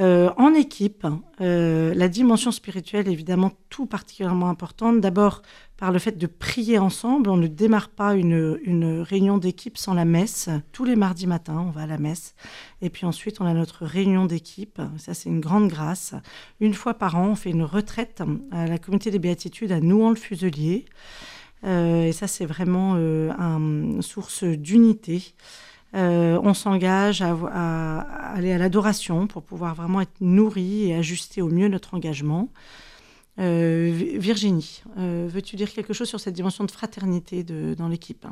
Euh, en équipe, euh, la dimension spirituelle est évidemment tout particulièrement importante. D'abord par le fait de prier ensemble. On ne démarre pas une, réunion d'équipe sans la messe. Tous les mardis matins, on va à la messe. Et puis ensuite, on a notre réunion d'équipe. Ça, c'est une grande grâce. Une fois par an, on fait une retraite à la communauté des béatitudes à Nouan-le-Fuselier. Euh, et ça, c'est vraiment une source d'unité. Euh, on s'engage à, aller à l'adoration pour pouvoir vraiment être nourri et ajuster au mieux notre engagement. Virginie, veux-tu dire quelque chose sur cette dimension de fraternité dans l'équipe?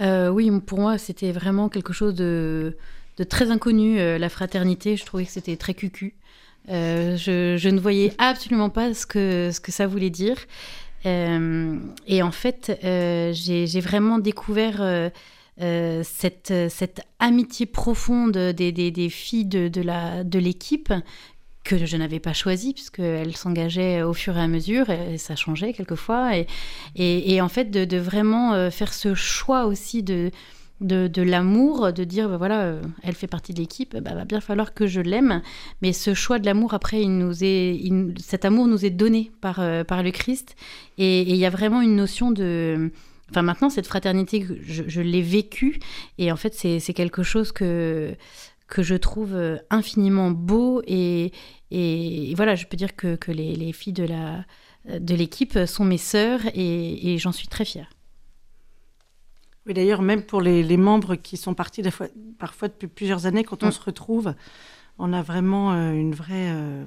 Oui, pour moi, c'était vraiment quelque chose de, très inconnu, la fraternité. Je trouvais que c'était très cucu. Je, ne voyais absolument pas ce que, ça voulait dire. Euh, et en fait, euh, j'ai vraiment découvert euh, cette, cette, amitié profonde des, des, filles de, de l'équipe que je n'avais pas choisi puisqu'elles s'engageaient au fur et à mesure et ça changeait quelquefois et, et, en fait de, de, vraiment faire ce choix aussi de, de, l'amour, de dire, bah voilà, euh, elle fait partie de l'équipe, bah, va bien falloir que je l'aime. Mais ce choix de l'amour, après, il nous est, cet amour nous est donné par, euh, par le Christ. Et il y a vraiment une notion de, Enfin, maintenant, cette fraternité, je, l'ai vécue. Et en fait, c'est quelque chose que, que je trouve infiniment beau. Et, et, voilà, je peux dire que, que les, les, filles de la de l'équipe sont mes sœurs et, et j'en suis très fière. Oui, d'ailleurs, même pour les, les, membres qui sont partis fois, parfois depuis plusieurs années, quand on mm. se retrouve, on a vraiment euh, une, vraie, euh,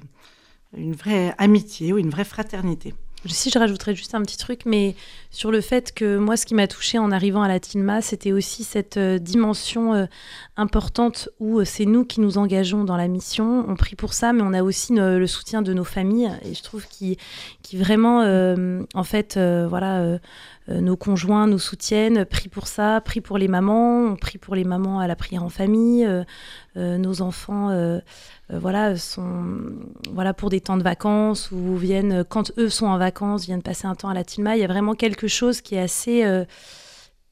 une vraie amitié ou une vraie fraternité. Si je rajouterais juste un petit truc, mais sur le fait que moi, ce qui m'a touchée en arrivant à la TILMA, c'était aussi cette euh, dimension importante où c'est nous qui nous engageons dans la mission. On prie pour ça, mais on a aussi le soutien de nos familles. Et je trouve qui, vraiment, en fait, voilà euh, nos conjoints nous soutiennent, prient pour ça, prient pour les mamans, on prie pour les mamans à la prière en famille, euh, euh, nos enfants voilà, sont voilà, pour des temps de vacances ou viennent, quand eux sont en vacances, viennent passer un temps à la Tilma. Il y a vraiment quelque chose qui est assez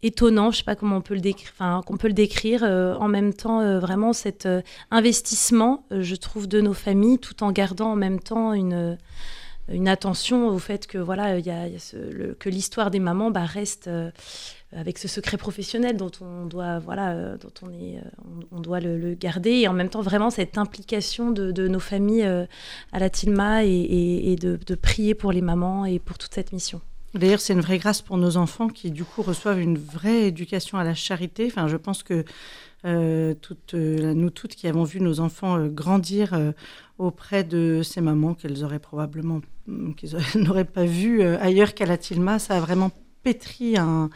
étonnant, je sais pas comment on peut le décrire, enfin qu'on peut le décrire. en même temps, vraiment cet investissement, je trouve, de nos familles, tout en gardant en même temps une une attention au fait que voilà, il y a, que l'histoire des mamans bah, reste euh, avec ce secret professionnel dont on doit voilà, euh, dont on est, euh, on, doit le, garder et en même temps vraiment cette implication de, nos familles à la Tilma et, de, prier pour les mamans et pour toute cette mission. D'ailleurs, c'est une vraie grâce pour nos enfants qui, du coup, reçoivent une vraie éducation à la charité. Enfin, je pense que euh, toutes, euh, nous toutes qui avons vu nos enfants euh, grandir auprès de ces mamans qu'elles auraient probablement, mm, qu'ils n'auraient pas vu ailleurs qu'à la Tilma, ça a vraiment pétri un,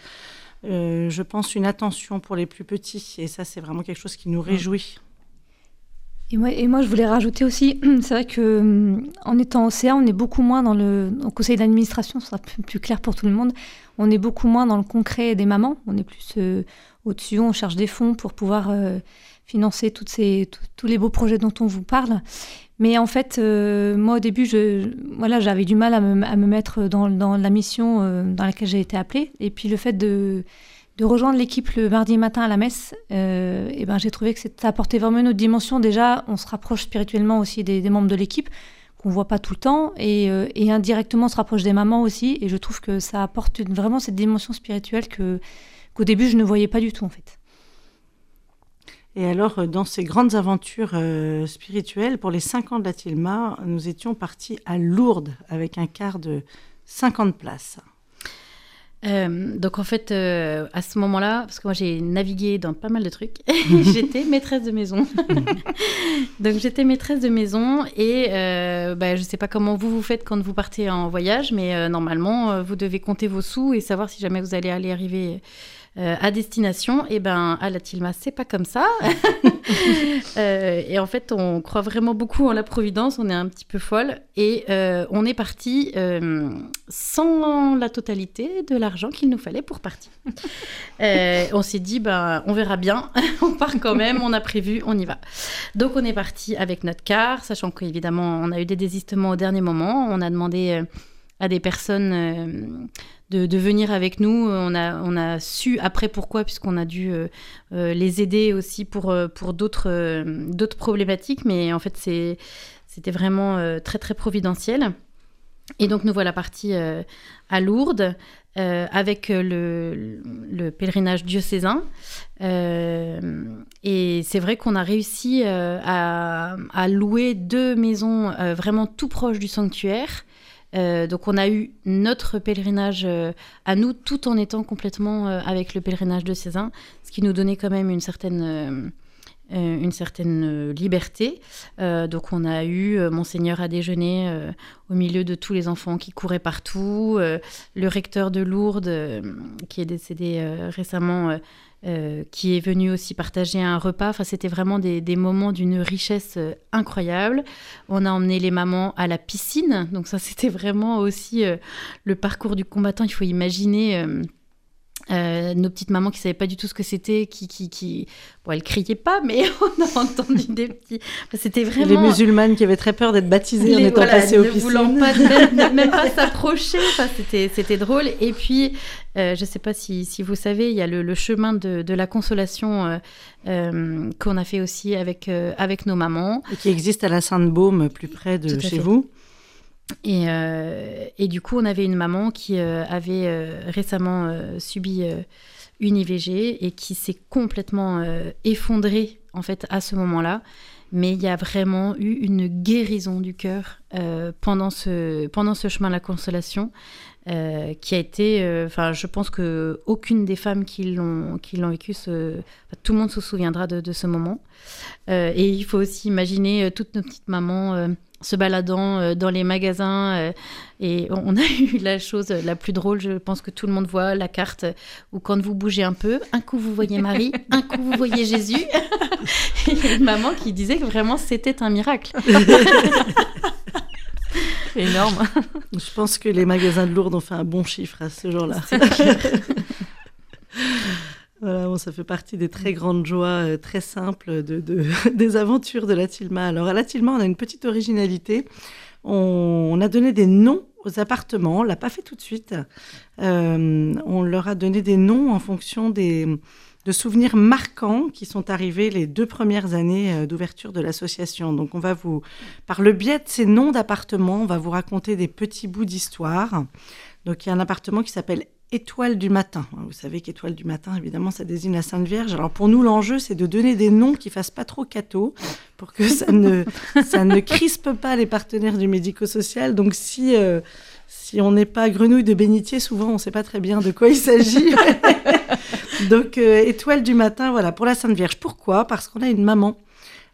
je pense, une attention pour les plus petits. Et ça, c'est vraiment quelque chose qui nous réjouit. Et moi, je voulais rajouter aussi, c'est vrai que mm, en étant au CA, on est beaucoup moins dans le conseil d'administration, ce sera plus, clair pour tout le monde. On est beaucoup moins dans le concret des mamans. On est plus au-dessus, on cherche des fonds pour pouvoir euh, financer toutes ces, tous les beaux projets dont on vous parle. Mais en fait, euh, moi au début, voilà, j'avais du mal à me, mettre dans, dans, la mission euh, dans laquelle j'ai été appelée. Et puis le fait de, de rejoindre l'équipe le mardi matin à la messe, et ben, j'ai trouvé que ça apportait vraiment une autre dimension. Déjà, on se rapproche spirituellement aussi des, membres de l'équipe qu'on voit pas tout le temps et, et, indirectement on se rapproche des mamans aussi. Et je trouve que ça apporte vraiment cette dimension spirituelle que qu'au début je ne voyais pas du tout en fait. Et alors, euh, dans ces grandes aventures euh, spirituelles, pour les 5 ans de la Tilma, nous étions partis à Lourdes avec un quart de 50 places. Euh, donc en fait, à ce moment-là, parce que moi j'ai navigué dans pas mal de trucs, j'étais maîtresse de maison. donc j'étais maîtresse de maison et bah, je ne sais pas comment vous vous faites quand vous partez en voyage, mais normalement vous devez compter vos sous et savoir si jamais vous allez aller arriver euh, à destination, et eh ben à la Tilma, c'est pas comme ça. Euh, et en fait, on croit vraiment beaucoup en la Providence, on est un petit peu folle, et euh, on est parti sans la totalité de l'argent qu'il nous fallait pour partir. on s'est dit, ben, on verra bien, on part quand même, on a prévu, on y va. Donc on est parti avec notre car, sachant qu'évidemment, on a eu des désistements au dernier moment, on a demandé à des personnes de, venir avec nous. On a, on a su après pourquoi, puisqu'on a dû euh, euh, les aider aussi pour, euh, pour d'autres, problématiques. Mais en fait, c'était vraiment très, très providentiel. Et donc, nous voilà partis à Lourdes. avec le, le, pèlerinage diocésain. et c'est vrai qu'on a réussi à, à, louer deux maisons vraiment tout proches du sanctuaire. Euh, donc on a eu notre pèlerinage euh, à nous tout en étant complètement euh, avec le pèlerinage de Cézanne, ce qui nous donnait quand même une certaine, une certaine liberté. donc on a eu monseigneur à déjeuner au milieu de tous les enfants qui couraient partout, le recteur de Lourdes qui est décédé récemment euh, qui est venu aussi partager un repas. Enfin, c'était vraiment des, moments d'une richesse euh, incroyable. On a emmené les mamans à la piscine, donc ça c'était vraiment aussi euh, le parcours du combattant. Il faut imaginer euh, nos petites mamans qui savaient pas du tout ce que c'était, qui, qui, qui... Bon, elles criaient pas, mais on a entendu des petits... c'était vraiment... Les musulmanes qui avaient très peur d'être baptisées en étant voilà, passées aux piscines. voulant pas, même, même pas s'approcher, enfin, c'était, c'était drôle. Et puis, euh, je sais pas si, si, vous savez, il y a le, le chemin de, de, la consolation euh, euh qu'on a fait aussi avec, euh, avec nos mamans. Et qui existe à la Sainte-Baume, plus près de chez vous. Et, et, du coup, on avait une maman qui avait récemment subi une IVG et qui s'est complètement effondrée en fait à ce moment-là mais il y a vraiment eu une guérison du cœur euh, pendant, ce, pendant ce chemin de la consolation. Euh, qui a été, euh, enfin, je pense que aucune des femmes qui l'ont qui l'ont vécu, tout le monde se souviendra de, ce moment. et il faut aussi imaginer toutes nos petites mamans se baladant dans les magasins. et on a eu la chose la plus drôle, je pense que tout le monde voit la carte où quand vous bougez un peu, un coup vous voyez Marie, un coup vous voyez Jésus. a une maman qui disait que vraiment c'était un miracle. Énorme. Je pense que les magasins de Lourdes ont fait un bon chiffre à ce jour-là. Voilà, bon, ça fait partie des très grandes joies euh, très simples de, des aventures de la Tilma. Alors à la Tilma, on a une petite originalité. On, a donné des noms aux appartements. On l'a pas fait tout de suite. Euh, on leur a donné des noms en fonction des, de souvenirs marquants qui sont arrivés les deux premières années euh, d'ouverture de l'association. Donc on va vous, par le biais de ces noms d'appartements, on va vous raconter des petits bouts d'histoire. Donc il y a un appartement qui s'appelle Étoile du matin. Vous savez qu'Étoile du matin, évidemment, ça désigne la Sainte Vierge. Alors pour nous, l'enjeu, c'est de donner des noms qui fassent pas trop cateau, pour que ça ne, ça ne crispe pas les partenaires du médico-social. Donc si, euh, si on n'est pas grenouille de bénitier, souvent on ne sait pas très bien de quoi il s'agit. Donc, euh, étoile du matin, voilà, pour la Sainte Vierge. Pourquoi? Parce qu'on a une maman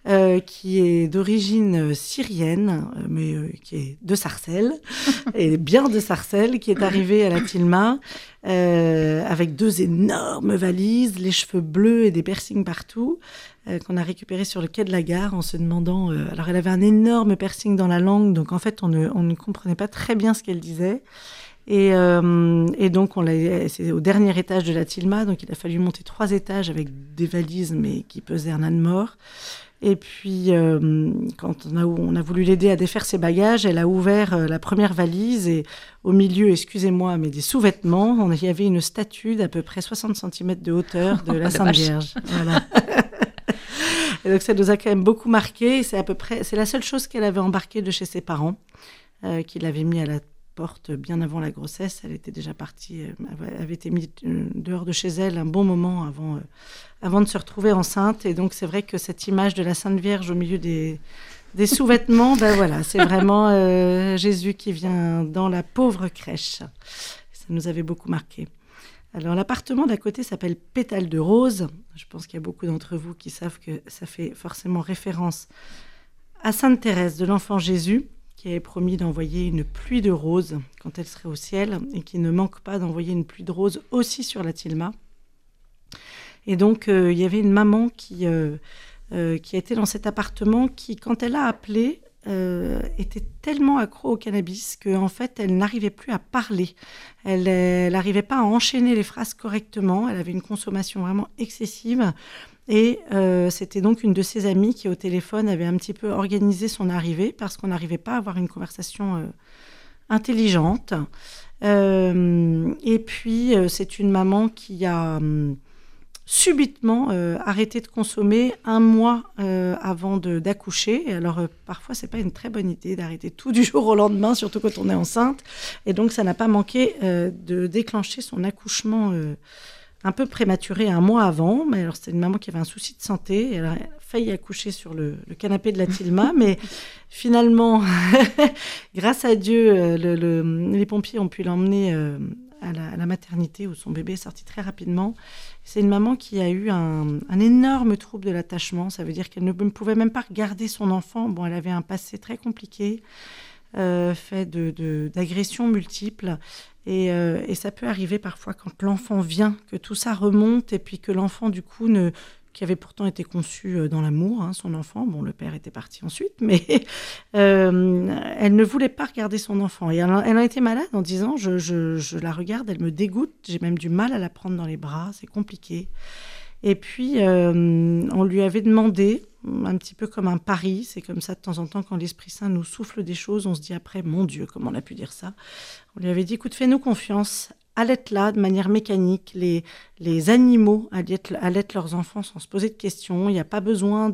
euh, qui est d'origine syrienne, euh, mais qui est de Sarcelles, et bien de Sarcelles, qui est arrivée à la Tilma avec deux énormes valises, les cheveux bleus et des piercings partout, qu'on a récupéré sur le quai de la gare en se demandant. alors, elle avait un énorme piercing dans la langue, donc en fait, on ne, on ne comprenait pas très bien ce qu'elle disait. Et, euh, et, donc, on c'est au dernier étage de la Tilma, donc il a fallu monter trois étages avec des valises, mais qui pesaient un âne mort. Et puis, euh, quand on a, on a voulu l'aider à défaire ses bagages, elle a ouvert euh, la première valise et au milieu, excusez-moi, mais des sous-vêtements, il y avait une statue d'à peu près 60 cm de hauteur de la oh, Sainte Vierge. Voilà. et donc, ça nous a quand même beaucoup marqué. C'est à peu près, c'est la seule chose qu'elle avait embarquée de chez ses parents, euh, qu'il avait mis à la bien avant la grossesse. Elle était déjà partie, elle avait été mise euh, dehors de chez elle un bon moment avant, euh, avant de se retrouver enceinte. Et donc, c'est vrai que cette image de la Sainte Vierge au milieu des, des sous-vêtements, ben voilà, c'est vraiment euh, Jésus qui vient dans la pauvre crèche. Ça nous avait beaucoup marqué. Alors, l'appartement d'à côté s'appelle Pétale de Rose. Je pense qu'il y a beaucoup d'entre vous qui savent que ça fait forcément référence à Sainte Thérèse de l'Enfant Jésus qui avait promis d'envoyer une pluie de roses quand elle serait au ciel et qui ne manque pas d'envoyer une pluie de roses aussi sur la Tilma. Et donc, euh, il y avait une maman qui, euh, euh, qui était dans cet appartement qui, quand elle a appelé, était tellement accro au cannabis qu'en en fait, elle n'arrivait plus à parler. Elle n'arrivait pas à enchaîner les phrases correctement. Elle avait une consommation vraiment excessive. Et euh, c'était donc une de ses amies qui, au téléphone, avait un petit peu organisé son arrivée parce qu'on n'arrivait pas à avoir une conversation euh, intelligente. Euh, et puis, c'est une maman qui a hum, subitement arrêté de consommer un mois avant d'accoucher. Alors, parfois, c'est pas une très bonne idée d'arrêter tout du jour au lendemain, surtout quand on est enceinte. Et donc, ça n'a pas manqué de déclencher son accouchement un peu prématurée un mois avant. Mais alors, c'était une maman qui avait un souci de santé. Elle a failli accoucher sur le, canapé de la Tilma. mais finalement, grâce à Dieu, euh, les pompiers ont pu l'emmener euh, à, la, maternité où son bébé est sorti très rapidement. C'est une maman qui a eu un, énorme trouble de l'attachement. Ça veut dire qu'elle ne pouvait même pas regarder son enfant. Bon, elle avait un passé très compliqué. Euh, fait d'agressions de, multiples. Euh, et, ça peut arriver parfois quand l'enfant vient, que tout ça remonte et puis que l'enfant, du coup, ne, qui avait pourtant été conçu euh, dans l'amour, hein, son enfant, bon, le père était parti ensuite, mais elle ne voulait pas regarder son enfant. Et elle, a été malade en disant, je, je, la regarde, elle me dégoûte, j'ai même du mal à la prendre dans les bras, c'est compliqué. Et puis, on lui avait demandé, un petit peu comme un pari, c'est comme ça de temps en temps quand l'Esprit Saint nous souffle des choses, on se dit après, mon Dieu, comment on a pu dire ça on lui avait dit, écoute, fais-nous confiance, allaitent là de manière mécanique. Les, les animaux allaitent, leurs enfants sans se poser de questions. Il n'y a pas besoin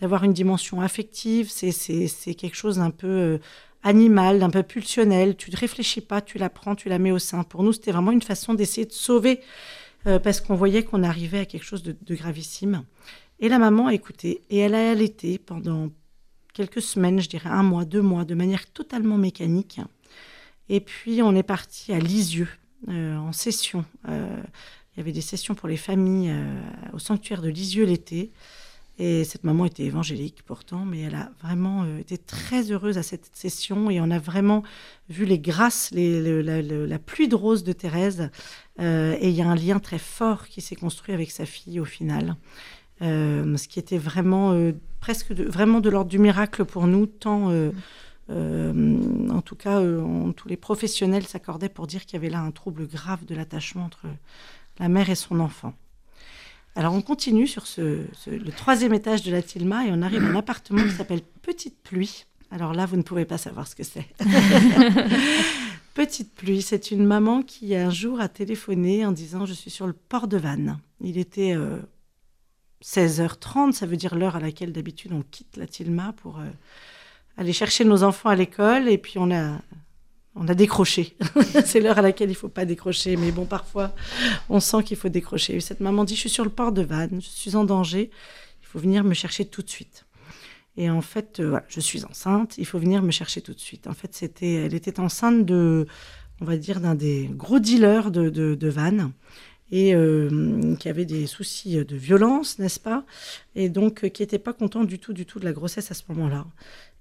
d'avoir une dimension affective. C'est quelque chose un peu euh, animale, d'un peu pulsionnelle. Tu ne réfléchis pas, tu la prends, tu la mets au sein. Pour nous, c'était vraiment une façon d'essayer de sauver parce qu'on voyait qu'on arrivait à quelque chose de, gravissime. Et la maman a écouté et elle a allaité pendant quelques semaines, je dirais un mois, deux mois, de manière totalement mécanique. Et puis on est parti à Lisieux en session. il y avait des sessions pour les familles au sanctuaire de Lisieux l'été. Et cette maman était évangélique pourtant, mais elle a vraiment euh, été très heureuse à cette session et on a vraiment vu les grâces, la, pluie de roses de Thérèse. Euh, et il y a un lien très fort qui s'est construit avec sa fille au final. Euh, ce qui était vraiment presque de, vraiment de l'ordre du miracle pour nous, tant en tout cas tous les professionnels s'accordaient pour dire qu'il y avait là un trouble grave de l'attachement entre la mère et son enfant. Alors on continue sur ce, le troisième étage de la Tilma et on arrive à un appartement qui s'appelle Petite Pluie. Alors là, vous ne pouvez pas savoir ce que c'est. Petite Pluie, c'est une maman qui un jour a téléphoné en disant je suis sur le port de Vannes. Il était 16h30, euh, ça veut dire l'heure à laquelle d'habitude on quitte la Tilma pour euh, aller chercher nos enfants à l'école et puis on a on a décroché. c'est l'heure à laquelle il faut pas décrocher, mais bon, parfois, on sent qu'il faut décrocher. cette maman dit, je suis sur le port de Vannes, je suis en danger, il faut venir me chercher tout de suite. Et en fait, euh, je suis enceinte, il faut venir me chercher tout de suite. En fait, c'était, elle était enceinte de, on va dire, d'un des gros dealers de, de, Vannes et euh, qui avait des soucis de violence, n'est-ce pas? Et donc, euh, qui n'était pas content du tout, du tout de la grossesse à ce moment-là.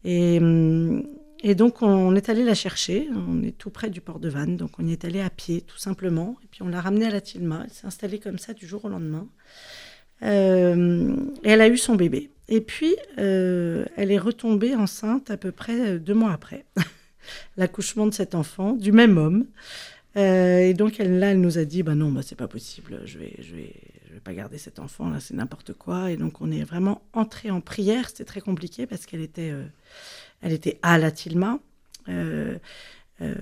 Et, hum, et donc, on est allé la chercher. On est tout près du port de Vannes. Donc, on y est allé à pied, tout simplement. Et puis, on l'a ramenée à la Tilma. Elle s'est installée comme ça du jour au lendemain. Euh, et elle a eu son bébé. Et puis, euh, elle est retombée enceinte à peu près deux mois après l'accouchement de cet enfant, du même homme. Euh, et donc, elle, là, elle nous a dit, bah non, bah, c'est pas possible, je vais, je vais, je vais pas garder cet enfant, là, c'est n'importe quoi. Et donc, on est vraiment entré en prière. C'était très compliqué parce qu'elle était elle était à la Tilma. Euh, euh,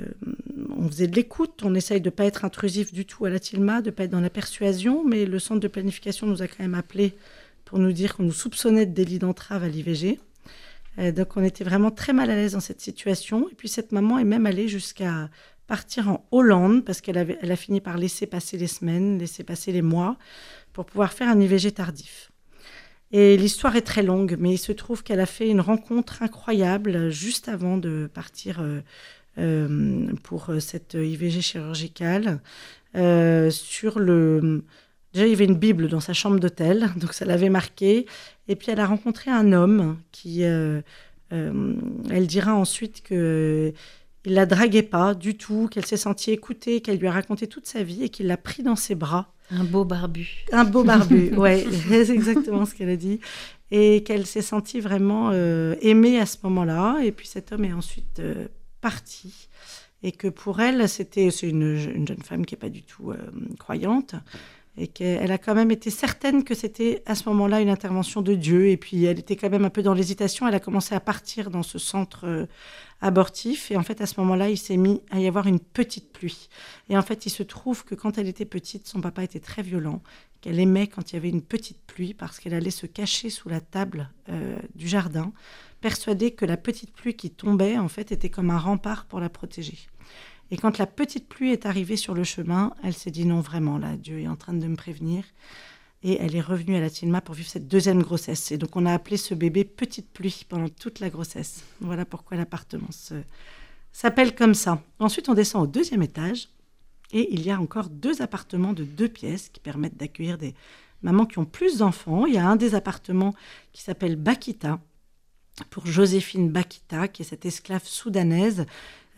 on faisait de l'écoute, on essaye de pas être intrusif du tout à la Tilma, de pas être dans la persuasion, mais le centre de planification nous a quand même appelé pour nous dire qu'on nous soupçonnait de délit d'entrave à l'IVG. Euh, donc on était vraiment très mal à l'aise dans cette situation. Et puis cette maman est même allée jusqu'à partir en Hollande parce qu'elle a fini par laisser passer les semaines, laisser passer les mois pour pouvoir faire un IVG tardif. Et l'histoire est très longue, mais il se trouve qu'elle a fait une rencontre incroyable juste avant de partir euh, euh, pour euh, cette IVG chirurgicale. sur le... Déjà, il y avait une Bible dans sa chambre d'hôtel, donc ça l'avait marqué. Et puis, elle a rencontré un homme qui... elle dira ensuite que il la draguait pas du tout, qu'elle s'est sentie écoutée, qu'elle lui a raconté toute sa vie et qu'il l'a pris dans ses bras un beau barbu. Un beau barbu, ouais, c'est exactement ce qu'elle a dit. Et qu'elle s'est sentie vraiment euh, aimée à ce moment-là. Et puis cet homme est ensuite euh, parti. Et que pour elle, c'était c'est une, jeune femme qui n'est pas du tout euh, croyante. Et qu'elle a quand même été certaine que c'était à ce moment-là une intervention de Dieu. Et puis elle était quand même un peu dans l'hésitation. Elle a commencé à partir dans ce centre abortif. Et en fait, à ce moment-là, il s'est mis à y avoir une petite pluie. Et en fait, il se trouve que quand elle était petite, son papa était très violent, qu'elle aimait quand il y avait une petite pluie parce qu'elle allait se cacher sous la table euh, du jardin, persuadée que la petite pluie qui tombait, en fait, était comme un rempart pour la protéger. Et quand la petite pluie est arrivée sur le chemin, elle s'est dit non, vraiment, là, Dieu est en train de me prévenir. Et elle est revenue à la Tilma pour vivre cette deuxième grossesse. Et donc on a appelé ce bébé Petite Pluie pendant toute la grossesse. Voilà pourquoi l'appartement s'appelle comme ça. Ensuite, on descend au deuxième étage. Et il y a encore deux appartements de deux pièces qui permettent d'accueillir des mamans qui ont plus d'enfants. Il y a un des appartements qui s'appelle Bakita, pour Joséphine Bakita, qui est cette esclave soudanaise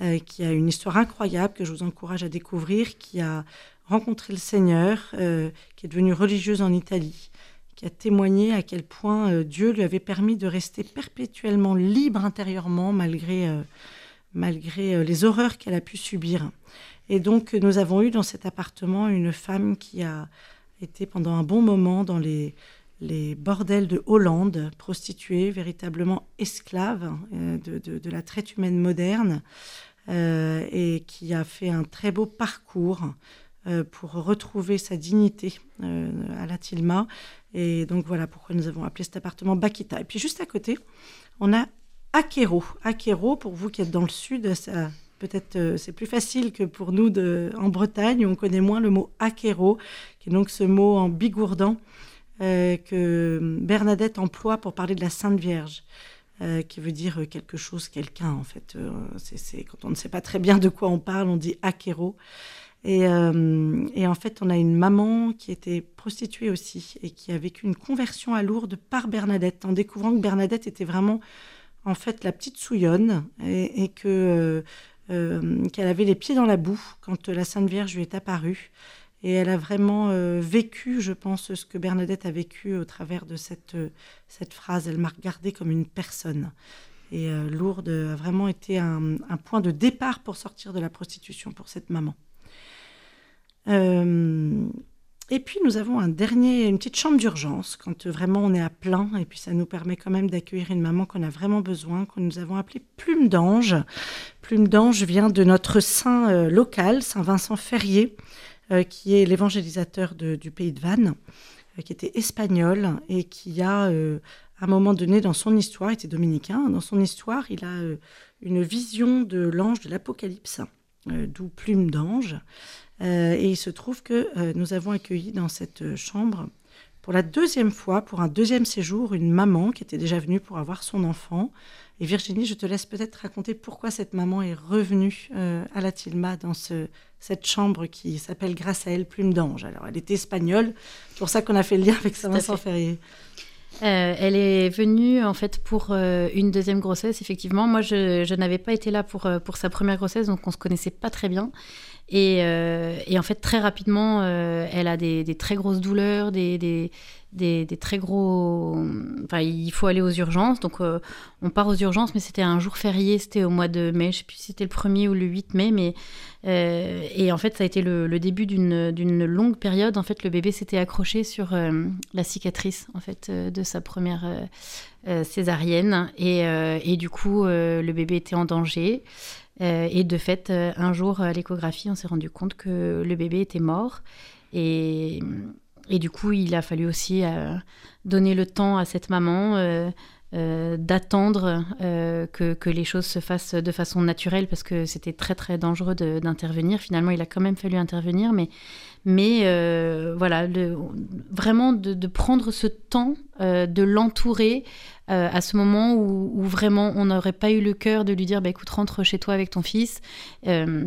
euh, qui a une histoire incroyable que je vous encourage à découvrir, qui a rencontré le Seigneur, euh, qui est devenue religieuse en Italie, qui a témoigné à quel point euh, Dieu lui avait permis de rester perpétuellement libre intérieurement malgré, euh, malgré les horreurs qu'elle a pu subir. Et donc nous avons eu dans cet appartement une femme qui a été pendant un bon moment dans les, les bordels de Hollande, prostituée, véritablement esclave de, de, la traite humaine moderne, et qui a fait un très beau parcours pour retrouver sa dignité euh, à la Tilma. Et donc voilà pourquoi nous avons appelé cet appartement Bakita. Et puis juste à côté, on a Akero. Akero, pour vous qui êtes dans le sud, ça peut-être euh, c'est plus facile que pour nous en Bretagne, on connaît moins le mot Akero, qui est donc ce mot en bigourdan euh, que Bernadette emploie pour parler de la Sainte Vierge. Euh, qui veut dire quelque chose, quelqu'un en fait. c'est, quand on ne sait pas très bien de quoi on parle, on dit Akero. Et, et, en fait, on a une maman qui était prostituée aussi et qui a vécu une conversion à Lourdes par Bernadette, en découvrant que Bernadette était vraiment en fait la petite souillonne et, que euh, euh, qu'elle avait les pieds dans la boue quand la Sainte Vierge lui est apparue. Et elle a vraiment euh, vécu, je pense, ce que Bernadette a vécu au travers de cette, cette phrase. Elle m'a regardée comme une personne. Et Lourdes a vraiment été un, point de départ pour sortir de la prostitution pour cette maman. Et puis nous avons un dernier, une petite chambre d'urgence quand vraiment on est à plein et puis ça nous permet quand même d'accueillir une maman qu'on a vraiment besoin, que nous avons appelée Plume d'Ange. Plume d'Ange vient de notre saint euh, local, Saint Vincent Ferrier, euh, qui est l'évangélisateur du pays de Vannes, euh, qui était espagnol et qui a, à un moment donné dans son histoire, était dominicain, dans son histoire, il a une vision de l'ange de l'Apocalypse, d'où Plume d'Ange. Euh, et il se trouve que euh, nous avons accueilli dans cette chambre, pour la deuxième fois, pour un deuxième séjour, une maman qui était déjà venue pour avoir son enfant. Et Virginie, je te laisse peut-être raconter pourquoi cette maman est revenue euh, à la Tilma dans cette chambre qui s'appelle grâce à elle Plume d'Ange. Alors, elle était espagnole, c'est pour ça qu'on a fait le lien avec Saint-Vincent Ferrier. elle est venue en fait pour une deuxième grossesse, effectivement. Moi, je, je n'avais pas été là pour, pour sa première grossesse, donc on se connaissait pas très bien. Euh, et, en fait, très rapidement, euh, elle a des, très grosses douleurs, des, très gros. Enfin, il faut aller aux urgences. Donc, euh, on part aux urgences, mais c'était un jour férié, c'était au mois de mai. Je ne sais plus si c'était le 1er ou le 8 mai. Mais, et en fait, ça a été le, début d'une longue période. En fait, le bébé s'était accroché sur la cicatrice en fait, de sa première césarienne. Et, du coup, le bébé était en danger. Euh, et de fait, euh, un jour à l'échographie, on s'est rendu compte que le bébé était mort. Et, et du coup, il a fallu aussi euh, donner le temps à cette maman d'attendre que, que, les choses se fassent de façon naturelle parce que c'était très très dangereux d'intervenir. Finalement, il a quand même fallu intervenir, mais, mais voilà, vraiment de, prendre ce temps, de l'entourer euh, à ce moment où, vraiment on n'aurait pas eu le cœur de lui dire bah, écoute, rentre chez toi avec ton fils. Euh,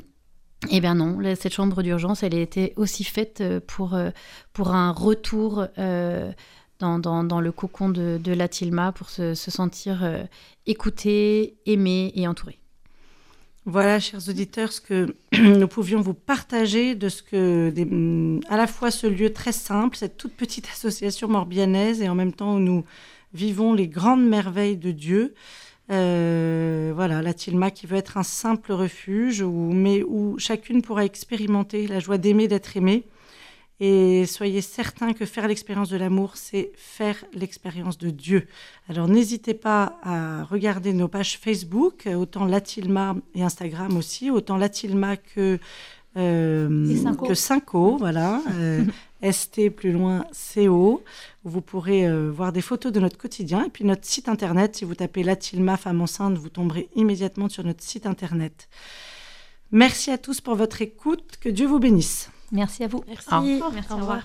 eh bien non, cette chambre d'urgence, elle a été aussi faite euh, pour, pour un retour dans, dans, le cocon de, de la Tilma, pour se, sentir écouté, aimé et entouré. Voilà, chers auditeurs, ce que nous pouvions vous partager de ce que, des, à la fois ce lieu très simple, cette toute petite association morbianaise, et en même temps où nous vivons les grandes merveilles de Dieu. Euh, voilà, la Tilma qui veut être un simple refuge, où, mais où chacune pourra expérimenter la joie d'aimer, d'être aimée. Et soyez certains que faire l'expérience de l'amour, c'est faire l'expérience de Dieu. Alors n'hésitez pas à regarder nos pages Facebook, autant Latilma et Instagram aussi, autant Latilma que euh, que Cinco, voilà, euh, ST plus loin CO, où vous pourrez euh, voir des photos de notre quotidien. Et puis notre site internet, si vous tapez Latilma femme enceinte, vous tomberez immédiatement sur notre site internet. Merci à tous pour votre écoute, que Dieu vous bénisse. Merci à vous. Merci, Merci au revoir.